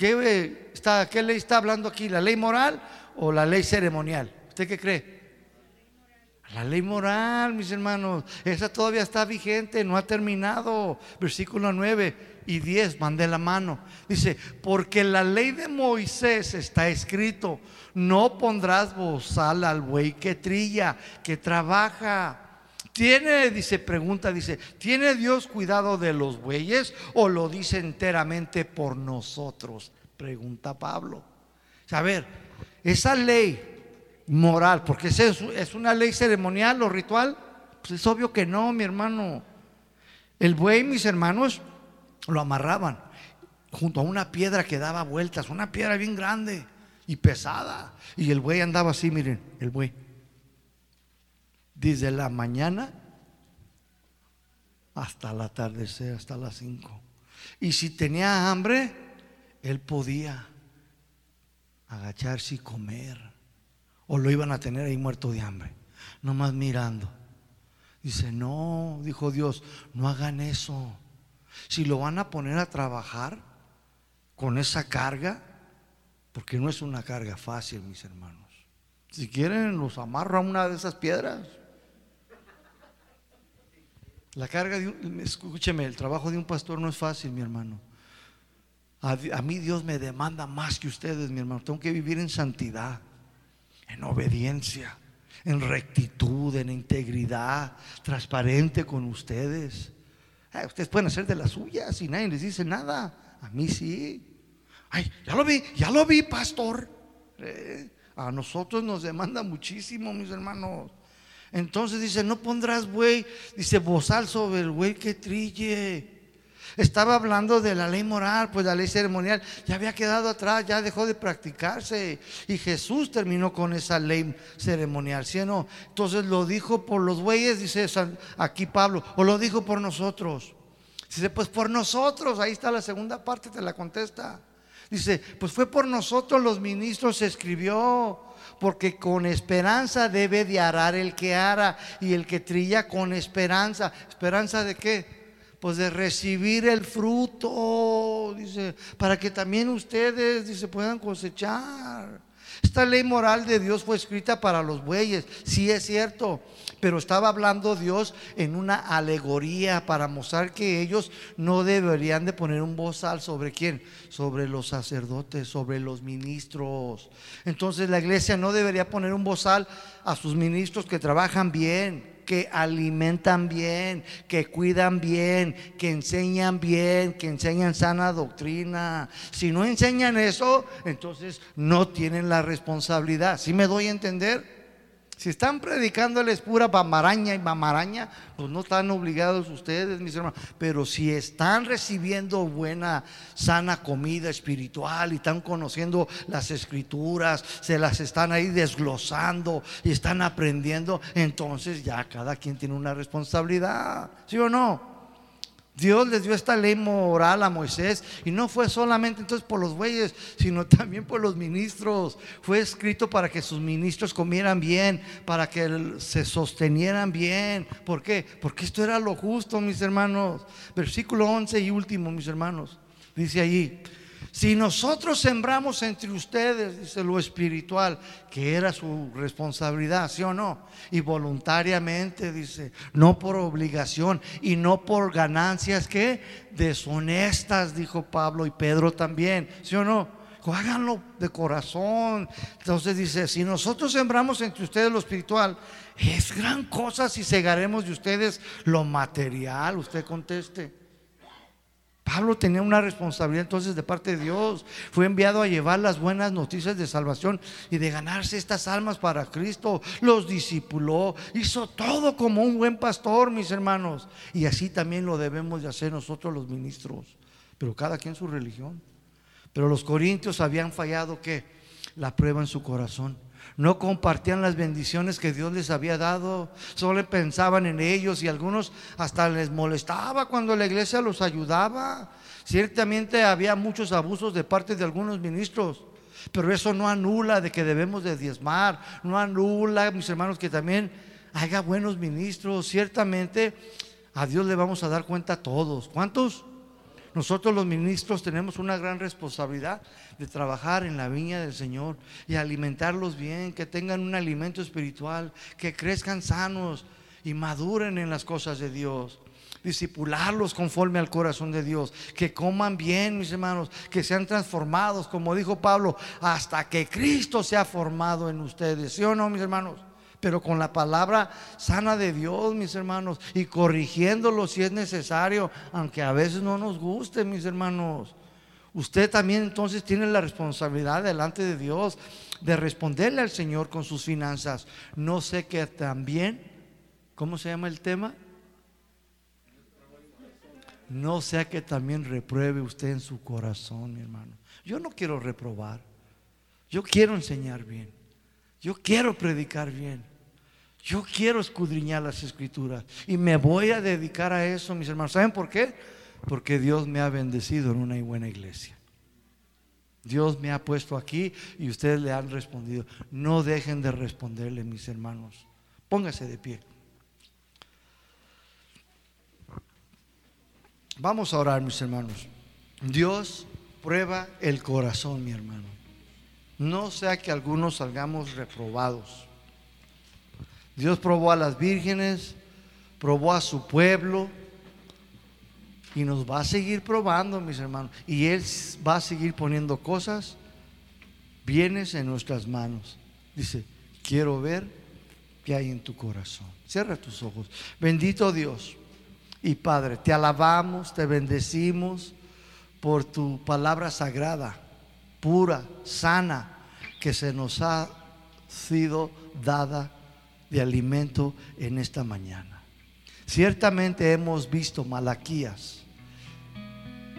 ¿Qué, está, ¿Qué ley está hablando aquí? ¿La ley moral o la ley ceremonial? ¿Usted qué cree? La ley moral, mis hermanos, esa todavía está vigente, no ha terminado. Versículo 9 y 10 van de la mano. Dice, porque la ley de Moisés está escrito, no pondrás bozal al buey que trilla, que trabaja. Tiene, dice, pregunta, dice, ¿tiene Dios cuidado de los bueyes o lo dice enteramente por nosotros? Pregunta Pablo. A ver, esa ley moral, porque es, una ley ceremonial o ritual, pues es obvio que no, mi hermano. El buey, mis hermanos, lo amarraban junto a una piedra que daba vueltas, una piedra bien grande y pesada. Y el buey andaba así, miren, el buey. Desde la mañana hasta el atardecer, hasta las cinco. Y si tenía hambre, él podía agacharse y comer. O lo iban a tener ahí muerto de hambre, nomás mirando. Dice, no, dijo Dios, no hagan eso. Si lo van a poner a trabajar con esa carga, porque no es una carga fácil, mis hermanos. Si quieren, los amarro a una de esas piedras. La carga de un, escúcheme, el trabajo de un pastor no es fácil, mi hermano. A, mí Dios me demanda más que ustedes, mi hermano. Tengo que vivir en santidad, en obediencia, en rectitud, en integridad, transparente con ustedes. Ah, ustedes pueden hacer de las suyas y nadie les dice nada. A mí sí. Ay, ya lo vi, ya lo vi, pastor. Eh, a nosotros nos demanda muchísimo, mis hermanos. Entonces dice, no pondrás buey, dice, bozal sobre el buey que trille. Estaba hablando de la ley moral, pues la ley ceremonial ya había quedado atrás, ya dejó de practicarse. Y Jesús terminó con esa ley ceremonial, ¿sí o no? Entonces lo dijo por los bueyes, dice aquí Pablo, o lo dijo por nosotros. Dice, pues por nosotros, ahí está la segunda parte, te la contesta. Dice, pues fue por nosotros los ministros, se escribió, porque con esperanza debe de arar el que ara y el que trilla con esperanza. ¿Esperanza de qué? pues de recibir el fruto, dice, para que también ustedes, dice, puedan cosechar. Esta ley moral de Dios fue escrita para los bueyes, sí es cierto, pero estaba hablando Dios en una alegoría para mostrar que ellos no deberían de poner un bozal sobre quién, sobre los sacerdotes, sobre los ministros. Entonces la iglesia no debería poner un bozal a sus ministros que trabajan bien, que alimentan bien, que cuidan bien, que enseñan bien, que enseñan sana doctrina. Si no enseñan eso, entonces no tienen la responsabilidad. ¿Sí me doy a entender? Si están predicándoles pura mamaraña y mamaraña, pues no están obligados ustedes, mis hermanos. Pero si están recibiendo buena, sana comida espiritual y están conociendo las escrituras, se las están ahí desglosando y están aprendiendo, entonces ya cada quien tiene una responsabilidad. ¿Sí o no? Dios les dio esta ley moral a Moisés y no fue solamente entonces por los bueyes, sino también por los ministros. Fue escrito para que sus ministros comieran bien, para que se sostenieran bien. ¿Por qué? Porque esto era lo justo, mis hermanos. Versículo 11 y último, mis hermanos. Dice allí, si nosotros sembramos entre ustedes, dice lo espiritual, que era su responsabilidad, ¿sí o no? Y voluntariamente, dice, no por obligación y no por ganancias que deshonestas, dijo Pablo y Pedro también, ¿sí o no? Háganlo de corazón. Entonces dice, si nosotros sembramos entre ustedes lo espiritual, es gran cosa si segaremos de ustedes lo material. Usted conteste. Pablo tenía una responsabilidad entonces de parte de Dios. Fue enviado a llevar las buenas noticias de salvación y de ganarse estas almas para Cristo. Los discipuló, hizo todo como un buen pastor, mis hermanos. Y así también lo debemos de hacer nosotros los ministros. Pero cada quien su religión. Pero los corintios habían fallado que la prueba en su corazón no compartían las bendiciones que Dios les había dado, solo pensaban en ellos y algunos hasta les molestaba cuando la iglesia los ayudaba. Ciertamente había muchos abusos de parte de algunos ministros, pero eso no anula de que debemos de diezmar, no anula, mis hermanos, que también haya buenos ministros. Ciertamente a Dios le vamos a dar cuenta a todos. ¿Cuántos? Nosotros los ministros tenemos una gran responsabilidad de trabajar en la viña del Señor y alimentarlos bien, que tengan un alimento espiritual, que crezcan sanos y maduren en las cosas de Dios. Disipularlos conforme al corazón de Dios, que coman bien, mis hermanos, que sean transformados, como dijo Pablo, hasta que Cristo sea formado en ustedes. ¿Sí o no, mis hermanos? Pero con la palabra sana de Dios, mis hermanos, y corrigiéndolo si es necesario, aunque a veces no nos guste, mis hermanos. Usted también entonces tiene la responsabilidad delante de Dios de responderle al Señor con sus finanzas. No sé que también, ¿cómo se llama el tema? No sea que también repruebe usted en su corazón, mi hermano. Yo no quiero reprobar. Yo quiero enseñar bien. Yo quiero predicar bien. Yo quiero escudriñar las escrituras y me voy a dedicar a eso, mis hermanos. ¿Saben por qué? Porque Dios me ha bendecido en una buena iglesia. Dios me ha puesto aquí y ustedes le han respondido. No dejen de responderle, mis hermanos. Póngase de pie. Vamos a orar, mis hermanos. Dios prueba el corazón, mi hermano. No sea que algunos salgamos reprobados. Dios probó a las vírgenes, probó a su pueblo y nos va a seguir probando, mis hermanos. Y Él va a seguir poniendo cosas, bienes en nuestras manos. Dice, quiero ver qué hay en tu corazón. Cierra tus ojos. Bendito Dios y Padre, te alabamos, te bendecimos por tu palabra sagrada, pura, sana, que se nos ha sido dada de alimento en esta mañana. Ciertamente hemos visto Malaquías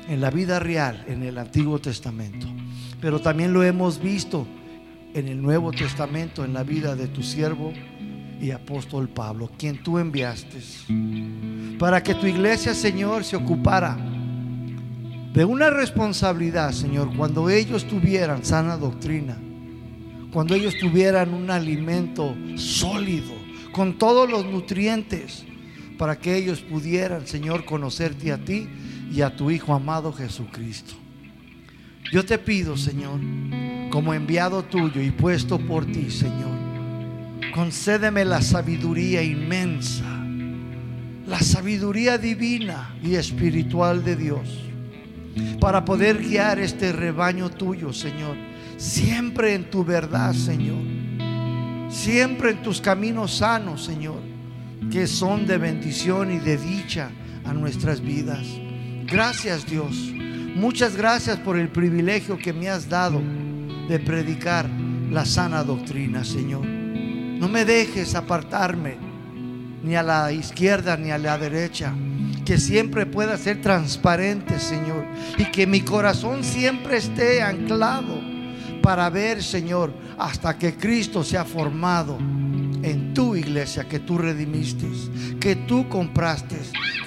en la vida real, en el Antiguo Testamento, pero también lo hemos visto en el Nuevo Testamento, en la vida de tu siervo y apóstol Pablo, quien tú enviaste, para que tu iglesia, Señor, se ocupara de una responsabilidad, Señor, cuando ellos tuvieran sana doctrina, cuando ellos tuvieran un alimento sólido, con todos los nutrientes, para que ellos pudieran, Señor, conocerte a ti y a tu Hijo amado Jesucristo. Yo te pido, Señor, como enviado tuyo y puesto por ti, Señor, concédeme la sabiduría inmensa, la sabiduría divina y espiritual de Dios, para poder guiar este rebaño tuyo, Señor, siempre en tu verdad, Señor, siempre en tus caminos sanos, Señor, que son de bendición y de dicha a nuestras vidas. Gracias Dios. Muchas gracias por el privilegio que me has dado de predicar la sana doctrina, Señor. No me dejes apartarme ni a la izquierda ni a la derecha. Que siempre pueda ser transparente, Señor. Y que mi corazón siempre esté anclado para ver, Señor, hasta que Cristo sea formado en tu iglesia que tú redimiste, que tú compraste,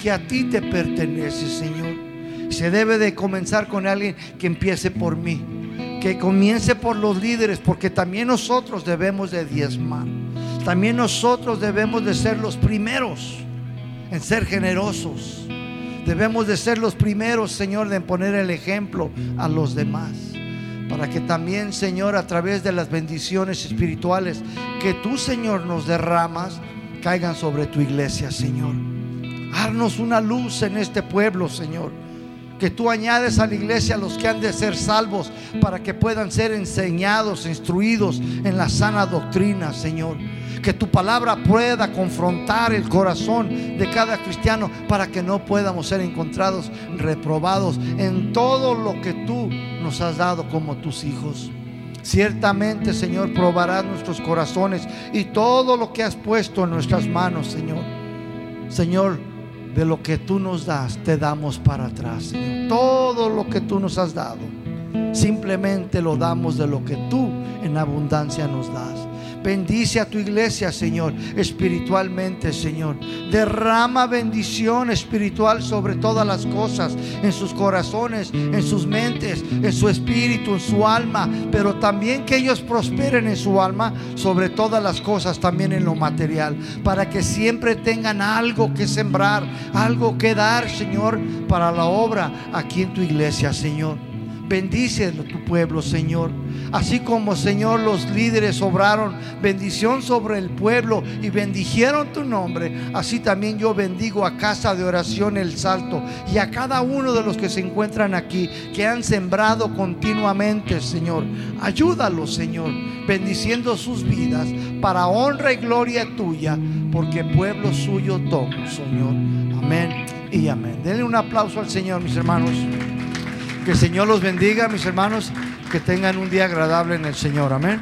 que a ti te pertenece, Señor. Se debe de comenzar con alguien que empiece por mí, que comience por los líderes, porque también nosotros debemos de diezmar. También nosotros debemos de ser los primeros en ser generosos. Debemos de ser los primeros, Señor, en poner el ejemplo a los demás. Para que también, Señor, a través de las bendiciones espirituales que tú, Señor, nos derramas, caigan sobre tu iglesia, Señor. Haznos una luz en este pueblo, Señor. Que tú añades a la iglesia a los que han de ser salvos para que puedan ser enseñados, instruidos en la sana doctrina, Señor. Que tu palabra pueda confrontar el corazón de cada cristiano para que no podamos ser encontrados reprobados en todo lo que tú nos has dado como tus hijos. Ciertamente, Señor, probarás nuestros corazones y todo lo que has puesto en nuestras manos, Señor. Señor, de lo que tú nos das, te damos para atrás, Señor. Todo lo que tú nos has dado, simplemente lo damos de lo que tú en abundancia nos das. Bendice a tu iglesia, Señor, espiritualmente, Señor. Derrama bendición espiritual sobre todas las cosas, en sus corazones, en sus mentes, en su espíritu, en su alma, pero también que ellos prosperen en su alma sobre todas las cosas, también en lo material, para que siempre tengan algo que sembrar, algo que dar, Señor, para la obra aquí en tu iglesia, Señor. Bendice tu pueblo, Señor. Así como, Señor, los líderes obraron bendición sobre el pueblo y bendijeron tu nombre, así también yo bendigo a Casa de Oración El Salto y a cada uno de los que se encuentran aquí, que han sembrado continuamente, Señor. Ayúdalos, Señor, bendiciendo sus vidas para honra y gloria tuya, porque pueblo suyo tomo, Señor. Amén y amén. Denle un aplauso al Señor, mis hermanos. Que el Señor los bendiga, mis hermanos. Que tengan un día agradable en el Señor. Amén.